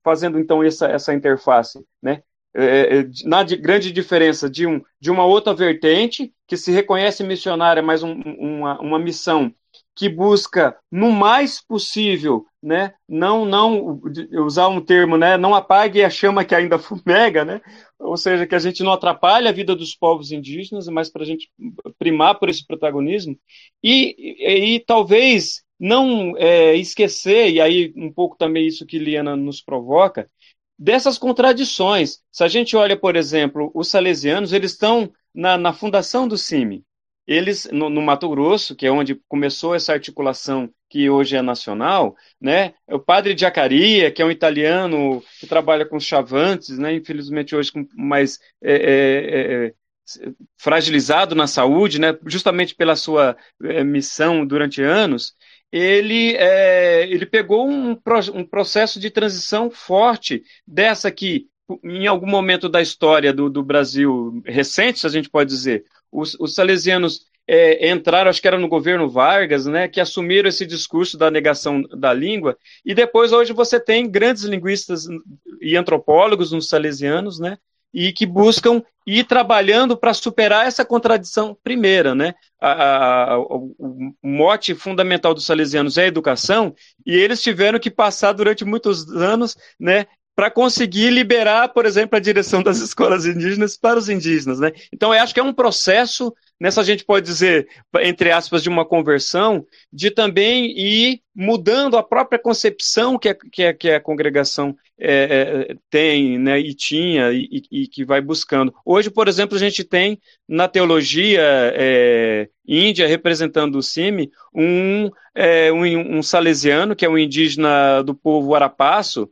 fazendo então essa, essa interface, né? É, é na de, grande diferença de, um, de uma outra vertente, que se reconhece missionária, mas um, uma, uma missão que busca no mais possível, né, não não usar um termo, né, não apague a chama que ainda fumega, né, ou seja, que a gente não atrapalhe a vida dos povos indígenas, mas para a gente primar por esse protagonismo. E, e, e talvez não é, esquecer e aí um pouco também isso que Liana nos provoca dessas contradições. Se a gente olha, por exemplo, os salesianos, eles estão na, na fundação do CIMI eles, no, no, Mato Grosso, que é onde começou essa articulação que hoje é nacional, né? O padre Giacaria, que é um italiano que trabalha com chavantes, né? Infelizmente hoje mais é, é, é, fragilizado na saúde, né? Justamente pela sua é, missão durante anos, ele, é, ele pegou um, um processo de transição forte dessa que em algum momento da história do, do Brasil recente, se a gente pode dizer, os, os salesianos é, entraram, acho que era no governo Vargas, né, que assumiram esse discurso da negação da língua, e depois hoje você tem grandes linguistas e antropólogos nos salesianos, né, e que buscam ir trabalhando para superar essa contradição primeira, né? A, a, o, o mote fundamental dos salesianos é a educação, e eles tiveram que passar durante muitos anos, né, para conseguir liberar, por exemplo, a direção das escolas indígenas para os indígenas. Né? Então, eu acho que é um processo, nessa a gente pode dizer, entre aspas, de uma conversão, de também ir mudando a própria concepção que a, que a, que a congregação é, é, tem né, e tinha e, e, que vai buscando. Hoje, por exemplo, a gente tem na teologia é, índia, representando o CIMI, um, é, um, um salesiano, que é um indígena do povo Arapaço,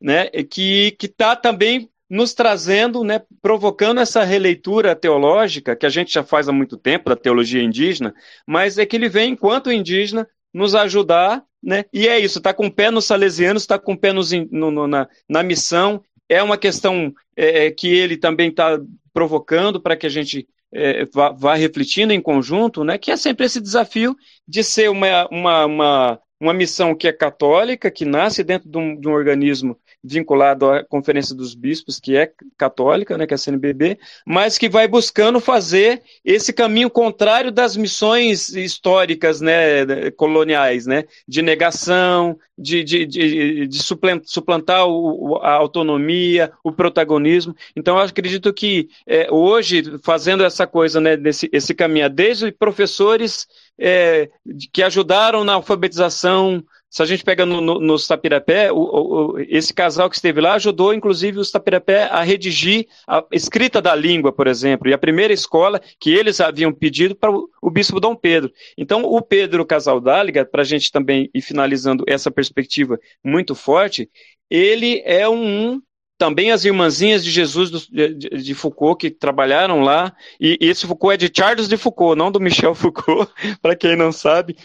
né, que está também nos trazendo, né, provocando essa releitura teológica que a gente já faz há muito tempo da teologia indígena, mas é que ele vem enquanto indígena nos ajudar, né? E é isso, está com o pé nos salesianos, está com o pé nos, no, no, na, na missão. É uma questão é, é que ele também está provocando para que a gente é, vá, vá, refletindo em conjunto, né? Que é sempre esse desafio de ser uma, uma, uma, uma missão que é católica, que nasce dentro de um, de um organismo vinculado à Conferência dos Bispos, que é católica, né, que é a CNBB, mas que vai buscando fazer esse caminho contrário das missões históricas né, coloniais, né, de negação, de, de, de, de suplantar o, a autonomia, o protagonismo. Então, eu acredito que é, hoje, fazendo essa coisa, né, desse, esse caminho, desde professores é, que ajudaram na alfabetização se a gente pega no, no, Tapirapé, o, o, esse casal que esteve lá ajudou, inclusive, os Tapirapé a redigir a escrita da língua, por exemplo, e a primeira escola que eles haviam pedido para o, o bispo Dom Pedro. Então, o Pedro Casaldáliga, para a gente também ir finalizando essa perspectiva muito forte, ele é um também as irmãzinhas de Jesus de, de, Foucault que trabalharam lá, e esse Foucault é de Charles de Foucault, não do Michel Foucault, para quem não sabe,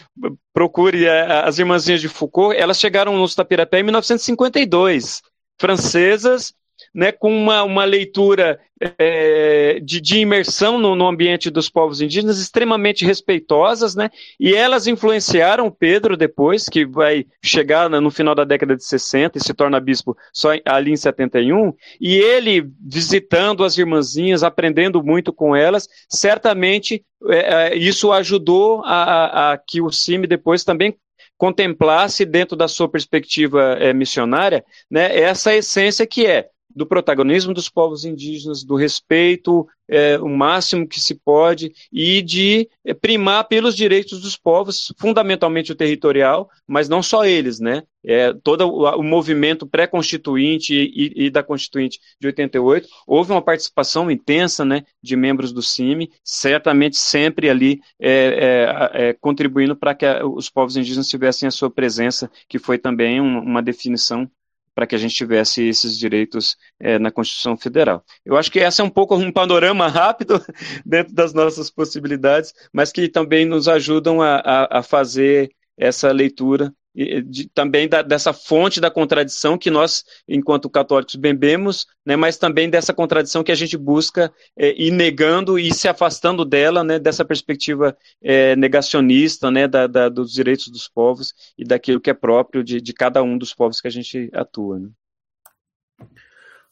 procure é, as irmãzinhas de Foucault, elas chegaram nos Tapirapé em 1952, francesas né, com uma, uma leitura é, de, de, imersão no, no, ambiente dos povos indígenas extremamente respeitosas, né, e elas influenciaram Pedro depois, que vai chegar no final da década de 60 e se torna bispo só ali em 71, e ele visitando as irmãzinhas, aprendendo muito com elas, certamente é, é isso ajudou a, a, a que o CIMI depois também contemplasse dentro da sua perspectiva é, missionária, né, essa essência que é do protagonismo dos povos indígenas, do respeito é, o máximo que se pode e de é, primar pelos direitos dos povos, fundamentalmente o territorial, mas não só eles, né? É, todo o, movimento pré-constituinte e, e, da Constituinte de 88, houve uma participação intensa né, de membros do CIMI, certamente sempre ali é, é, é contribuindo para que a, os povos indígenas tivessem a sua presença, que foi também um, uma definição para que a gente tivesse esses direitos é, na Constituição Federal. Eu acho que essa é um pouco um panorama rápido dentro das nossas possibilidades, mas que também nos ajudam a, a, a fazer essa leitura de, também da, dessa fonte da contradição que nós, enquanto católicos, bebemos, né, mas também dessa contradição que a gente busca é, ir negando e se afastando dela, né, dessa perspectiva é, negacionista né, da, da, dos direitos dos povos e daquilo que é próprio de, de cada um dos povos que a gente atua. Né.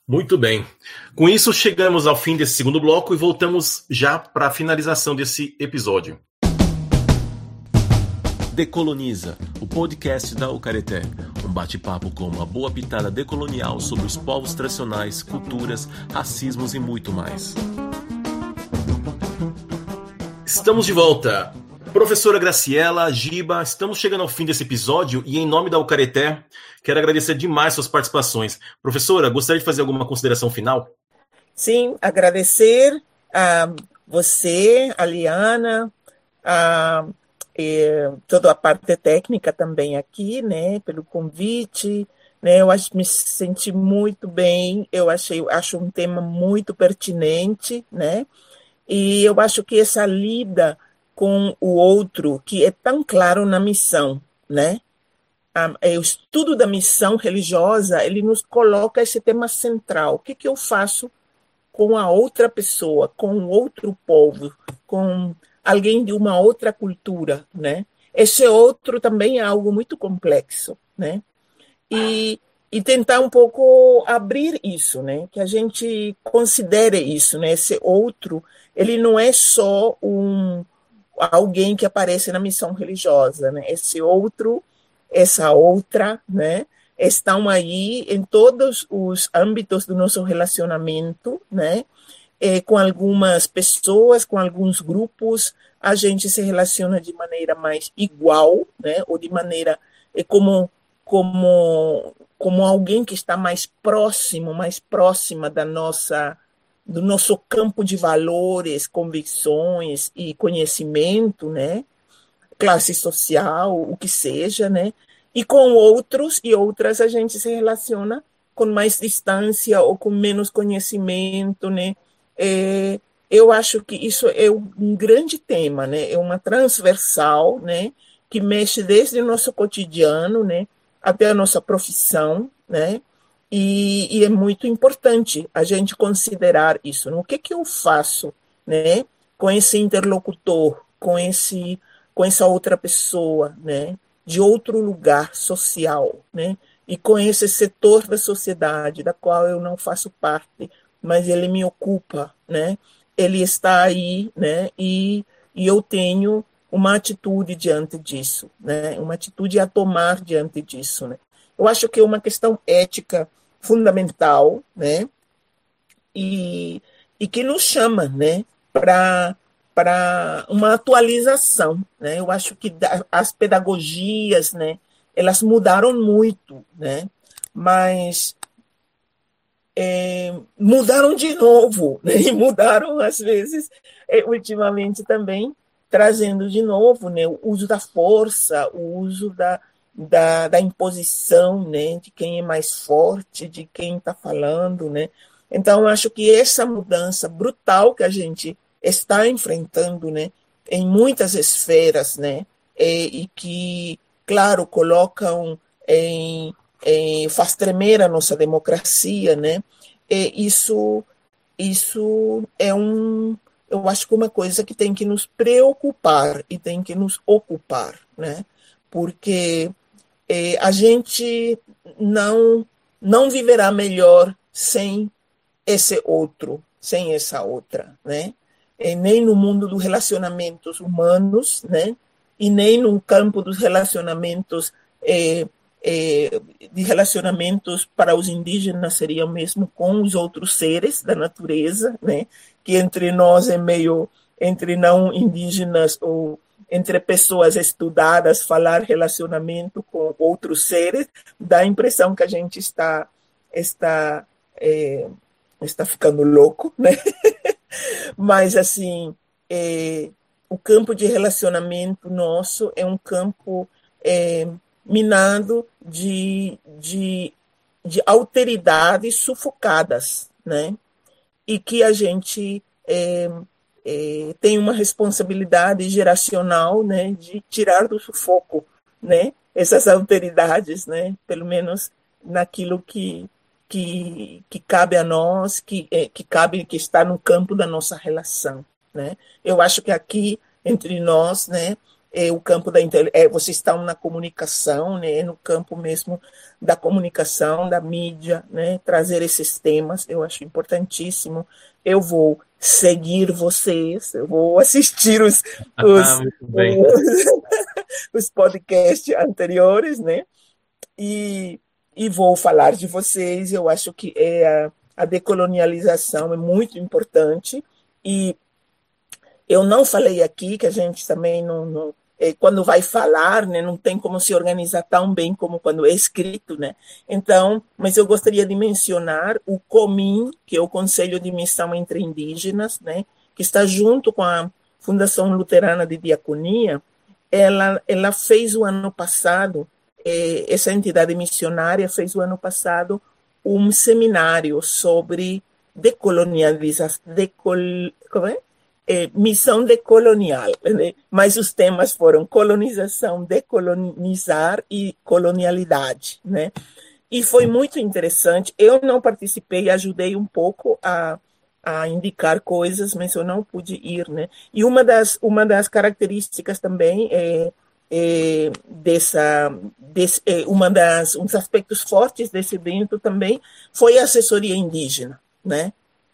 Muito bem. Com isso, chegamos ao fim desse segundo bloco e voltamos já para a finalização desse episódio. Decoloniza, o podcast da Ucareté. Um bate-papo com uma boa pitada decolonial sobre os povos tradicionais, culturas, racismos e muito mais. Estamos de volta. Professora Graciela, Giba, estamos chegando ao fim desse episódio e, em nome da Ucareté, quero agradecer demais suas participações. Professora, gostaria de fazer alguma consideração final? Sim, agradecer a você, a Liana, a toda a parte técnica também aqui, né, pelo convite, né, eu acho me senti muito bem, eu achei, acho um tema muito pertinente, né, e eu acho que essa lida com o outro, que é tão claro na missão, né, é, o estudo da missão religiosa, ele nos coloca esse tema central, o que que eu faço com a outra pessoa, com o outro povo, com alguém de uma outra cultura, né? Esse outro também é algo muito complexo, né? E, e tentar um pouco abrir isso, né? Que a gente considere isso, né? Esse outro, ele não é só um alguém que aparece na missão religiosa, né? Esse outro, essa outra, né? Estão aí em todos os âmbitos do nosso relacionamento, né? É, com algumas pessoas, com alguns grupos, a gente se relaciona de maneira mais igual, né? Ou de maneira é, como como como alguém que está mais próximo, mais próxima da nossa do nosso campo de valores, convicções e conhecimento, né? Classe social, o que seja, né? E com outros e outras a gente se relaciona com mais distância ou com menos conhecimento, né? É, eu acho que isso é um grande tema, né? É uma transversal, né? Que mexe desde o nosso cotidiano, né? Até a nossa profissão, né? E, e é muito importante a gente considerar isso. Né? O que que eu faço, né? Com esse interlocutor, com esse, com essa outra pessoa, né? De outro lugar social, né? E com esse setor da sociedade da qual eu não faço parte, mas ele me ocupa, né? Ele está aí, né? E, e eu tenho uma atitude diante disso, né? Uma atitude a tomar diante disso, né? Eu acho que é uma questão ética fundamental, né? E, e que nos chama, né? Para para uma atualização, né? Eu acho que as pedagogias, né? Elas mudaram muito, né? Mas é, mudaram de novo, né? e mudaram, às vezes, é, ultimamente também, trazendo de novo né, o uso da força, o uso da, da, da imposição né, de quem é mais forte, de quem está falando. Né? Então, acho que essa mudança brutal que a gente está enfrentando né, em muitas esferas, né, é, e que, claro, colocam em é, faz tremer a nossa democracia, né? E isso, isso é um, eu acho que uma coisa que tem que nos preocupar e tem que nos ocupar, né? Porque é, a gente não não viverá melhor sem esse outro, sem essa outra, né? E nem no mundo dos relacionamentos humanos, né? E nem no campo dos relacionamentos é, é, de relacionamentos para os indígenas seria mesmo com os outros seres da natureza, né? Que entre nós é meio entre não indígenas ou entre pessoas estudadas falar relacionamento com outros seres dá a impressão que a gente está está é, está ficando louco, né? Mas assim é, o campo de relacionamento nosso é um campo é, minado de, de, de alteridades sufocadas, né? E que a gente é, é, tem uma responsabilidade geracional, né, de tirar do sufoco, né, essas alteridades, né, pelo menos naquilo que que, que cabe a nós, que é, que cabe que está no campo da nossa relação, né? Eu acho que aqui entre nós, né, é o campo da é, vocês estão na comunicação, né, no campo mesmo da comunicação, da mídia, né, trazer esses temas, eu acho importantíssimo. Eu vou seguir vocês, eu vou assistir os, os, ah, os, os podcasts anteriores, né, e, e vou falar de vocês. Eu acho que é a, a decolonialização é muito importante e eu não falei aqui que a gente também não, não é, quando vai falar, né, não tem como se organizar tão bem como quando é escrito, né? Então, mas eu gostaria de mencionar o COMIN, que é o Conselho de Missão entre Indígenas, né, que está junto com a Fundação Luterana de Diaconia. Ela, ela fez o ano passado, é, essa entidade missionária fez o ano passado um seminário sobre decolonialização, decol, como é? É, missão decolonial, né? mas os temas foram colonização, decolonizar e colonialidade, né? E foi muito interessante. Eu não participei, ajudei um pouco a, a indicar coisas, mas eu não pude ir, né? E uma das uma das características também é, é dessa desse, é, uma das dos aspectos fortes desse evento também foi a assessoria indígena, né?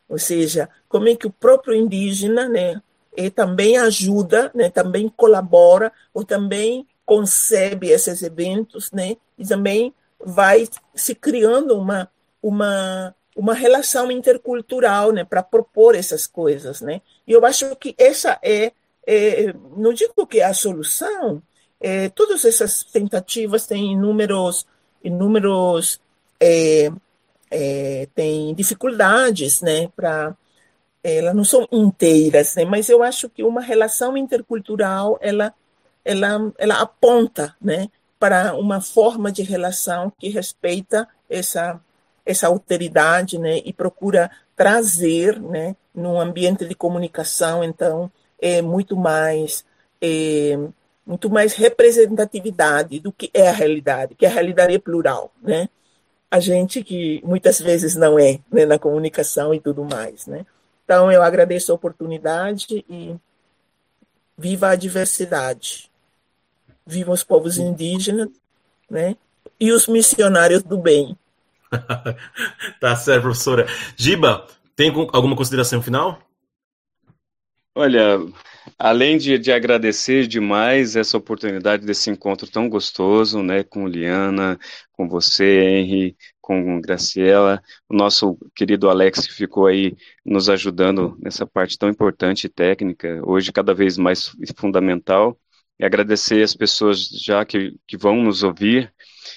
Ou seja, como é que o próprio indígena né, e também ajuda, né, também colabora, ou também concebe esses eventos, né, e também vai se criando uma, uma, uma relação intercultural né, para propor essas coisas. Né? E eu acho que essa é, é não digo que é a solução, é, todas essas tentativas têm inúmeros, inúmeros é, é, tem dificuldades, né, para elas não são inteiras, né, mas eu acho que uma relação intercultural ela ela ela aponta, né, para uma forma de relação que respeita essa essa alteridade, né, e procura trazer, né, num ambiente de comunicação, então é muito mais é, muito mais representatividade do que é a realidade, que a realidade é plural, né? A gente que muitas vezes não é né, na comunicação e tudo mais, né? Então eu agradeço a oportunidade e viva a diversidade, viva os povos indígenas, né? E os missionários do bem. tá certo, professora. Giba, tem alguma consideração final? Olha, além de, de, agradecer demais essa oportunidade desse encontro tão gostoso, né, com Liana, com você, Henry, com Graciela, o nosso querido Alex que ficou aí nos ajudando nessa parte tão importante e técnica, hoje cada vez mais fundamental, e agradecer as pessoas já que, que vão nos ouvir,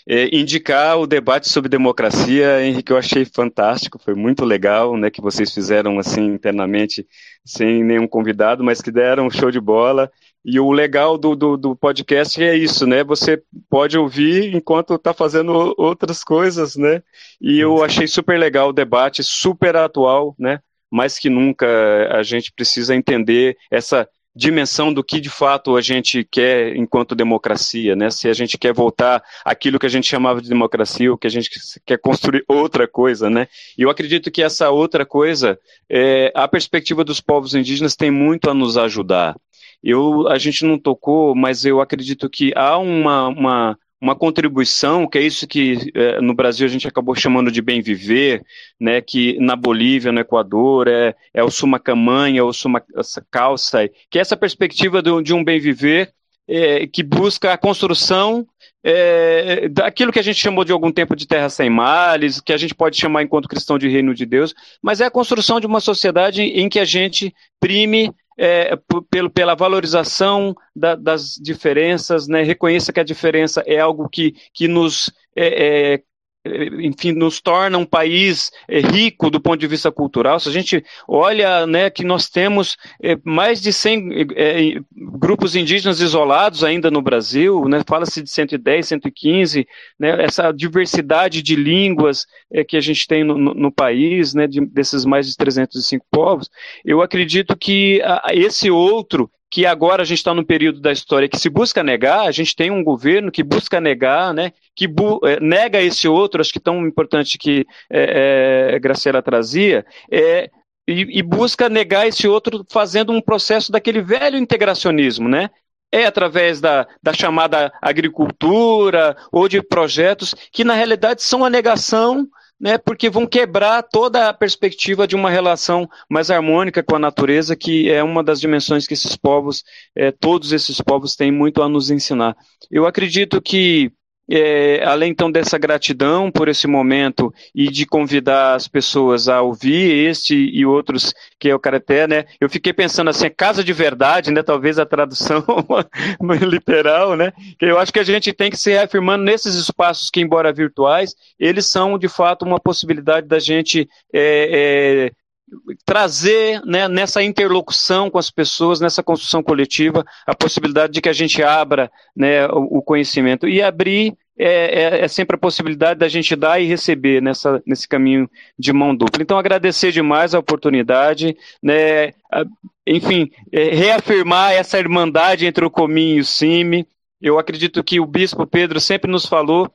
é, indicar o debate sobre democracia, Henrique, eu achei fantástico, foi muito legal, né, que vocês fizeram assim internamente, sem nenhum convidado, mas que deram um show de bola. E o legal do, do, do podcast é isso, né? Você pode ouvir enquanto está fazendo outras coisas, né? E eu achei super legal o debate, super atual, né? Mais que nunca a gente precisa entender essa dimensão do que de fato a gente quer enquanto democracia, né? Se a gente quer voltar aquilo que a gente chamava de democracia, ou que a gente quer construir outra coisa, né? E eu acredito que essa outra coisa, é, a perspectiva dos povos indígenas tem muito a nos ajudar. Eu, a gente não tocou, mas eu acredito que há uma, uma uma contribuição, que é isso que é, no Brasil a gente acabou chamando de bem viver, né, que na Bolívia, no Equador, é, é o Sumacamanha, o Sumacalçai, que é essa perspectiva de, de um bem viver é, que busca a construção é, daquilo que a gente chamou de algum tempo de terra sem males, que a gente pode chamar enquanto cristão de reino de Deus, mas é a construção de uma sociedade em que a gente prime é, pelo, pela valorização da, das diferenças, né? reconheça que a diferença é algo que, que nos é, é, enfim, nos torna um país é, rico do ponto de vista cultural. Se a gente olha né, que nós temos é, mais de 100 é, grupos indígenas isolados ainda no Brasil, né, fala-se de 110, 115, né, essa diversidade de línguas que a gente tem no, no, país, né, de, desses mais de 305 povos, eu acredito que esse outro que agora a gente está no período da história que se busca negar, a gente tem um governo que busca negar, né, que é, nega esse outro, acho que tão importante que é, é, Graciela trazia, é, e, e, busca negar esse outro fazendo um processo daquele velho integracionismo, né? É através da, da chamada agricultura ou de projetos que, na realidade, são a negação né, porque vão quebrar toda a perspectiva de uma relação mais harmônica com a natureza, que é uma das dimensões que esses povos, é, todos esses povos têm muito a nos ensinar. Eu acredito que é, além então dessa gratidão por esse momento e de convidar as pessoas a ouvir este e outros que é o Karaté, né? Eu fiquei pensando assim, casa de verdade, né? Talvez a tradução literal, né? Eu acho que a gente tem que se reafirmando nesses espaços que, embora virtuais, eles são de fato uma possibilidade da gente é, é, trazer né, nessa interlocução com as pessoas, nessa construção coletiva, a possibilidade de que a gente abra né, o, o conhecimento e abrir é, é, é, sempre a possibilidade da gente dar e receber nessa, nesse caminho de mão dupla. Então, agradecer demais a oportunidade, né, enfim, é, reafirmar essa irmandade entre o Cominho e o CIMI. Eu acredito que o Bispo Pedro sempre nos falou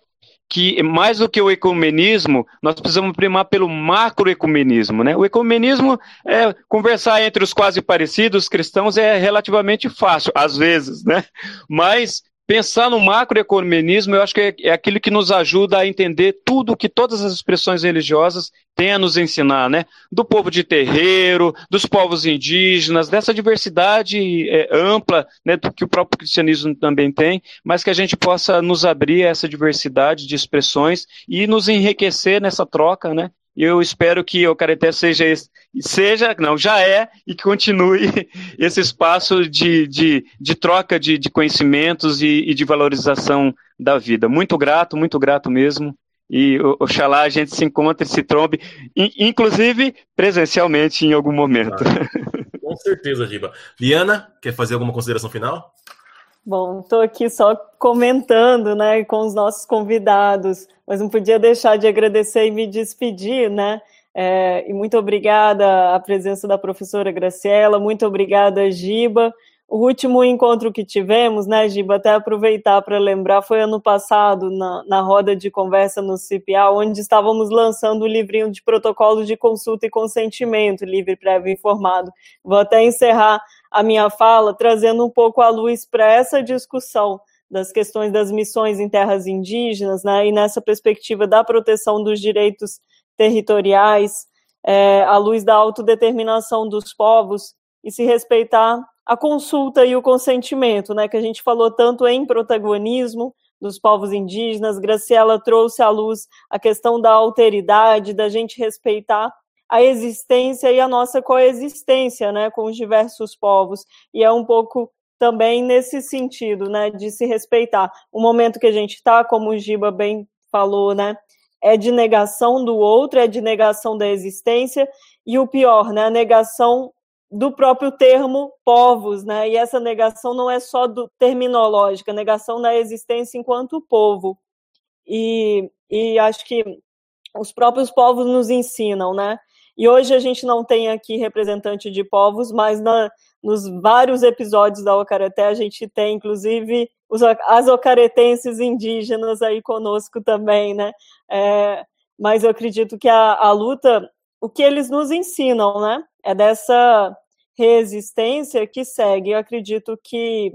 que mais do que o ecumenismo, nós precisamos primar pelo macroecumenismo, né? O ecumenismo é conversar entre os quase parecidos cristãos é relativamente fácil, às vezes, né? Mas pensar no macroecumenismo, eu acho que é, é aquilo que nos ajuda a entender tudo que todas as expressões religiosas têm a nos ensinar, né? Do povo de terreiro, dos povos indígenas, dessa diversidade é, ampla, né, do que o próprio cristianismo também tem, mas que a gente possa nos abrir a essa diversidade de expressões e nos enriquecer nessa troca, né? E eu espero que o Careté seja, seja, não, já é, e que continue esse espaço de, de, de troca de, de conhecimentos e, e, de valorização da vida. Muito grato, muito grato mesmo. E oxalá a gente se encontre, se trombe, inclusive presencialmente em algum momento. Com certeza, Giba. Liana, quer fazer alguma consideração final? Bom, estou aqui só comentando, né, com os nossos convidados, mas não podia deixar de agradecer e me despedir, né? É, e muito obrigada à presença da professora Graciela, muito obrigada, Giba. O último encontro que tivemos, né, Giba, até aproveitar para lembrar, foi ano passado, na, na roda de conversa no CPA, onde estávamos lançando o livrinho de protocolos de consulta e consentimento, livre, prévio informado. Vou até encerrar a minha fala trazendo um pouco a luz para essa discussão das questões das missões em terras indígenas, né, e nessa perspectiva da proteção dos direitos territoriais, é, à luz da autodeterminação dos povos e se respeitar a consulta e o consentimento, né, que a gente falou tanto em protagonismo dos povos indígenas. Graciela trouxe à luz a questão da alteridade, da gente respeitar a existência e a nossa coexistência, né, com os diversos povos. E é um pouco também nesse sentido, né, de se respeitar. O momento que a gente está, como o Giba bem falou, né, é de negação do outro, é de negação da existência, e o pior, né, a negação do próprio termo povos, né, e essa negação não é só do terminológica, negação da existência enquanto povo. E, e acho que os próprios povos nos ensinam, né, e hoje a gente não tem aqui representante de povos, mas na, nos vários episódios da Ocareté, a gente tem, inclusive, os, as ocaretenses indígenas aí conosco também, né? É, mas eu acredito que a, a luta, o que eles nos ensinam, né? É dessa resistência que segue. Eu acredito que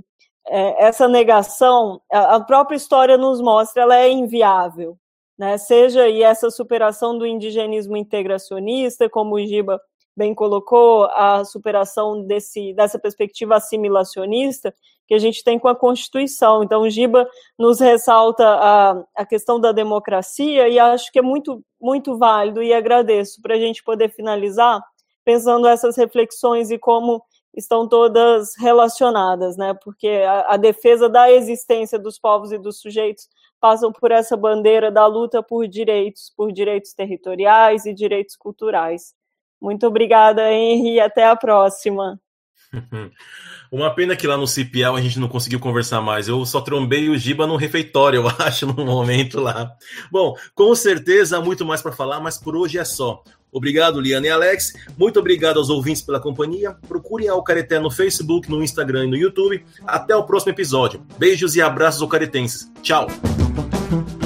é, essa negação, a, a própria história nos mostra, ela é inviável, né? Seja aí essa superação do indigenismo integracionista, como o Giba bem colocou, a superação desse, dessa perspectiva assimilacionista que a gente tem com a Constituição. Então, o Giba nos ressalta a, a questão da democracia e acho que é muito, muito válido e agradeço para a gente poder finalizar pensando essas reflexões e como estão todas relacionadas, né? Porque a, a defesa da existência dos povos e dos sujeitos passam por essa bandeira da luta por direitos, por direitos territoriais e direitos culturais. Muito obrigada, Henry, e até a próxima. Uma pena que lá no CPL a gente não conseguiu conversar mais. Eu só trombei o Giba no refeitório, eu acho, no momento lá. Bom, com certeza há muito mais para falar, mas por hoje é só. Obrigado, Liana e Alex. Muito obrigado aos ouvintes pela companhia. Procurem a Alcareté no Facebook, no Instagram e no YouTube. Até o próximo episódio. Beijos e abraços alcaretenses. Tchau. Mm-hmm.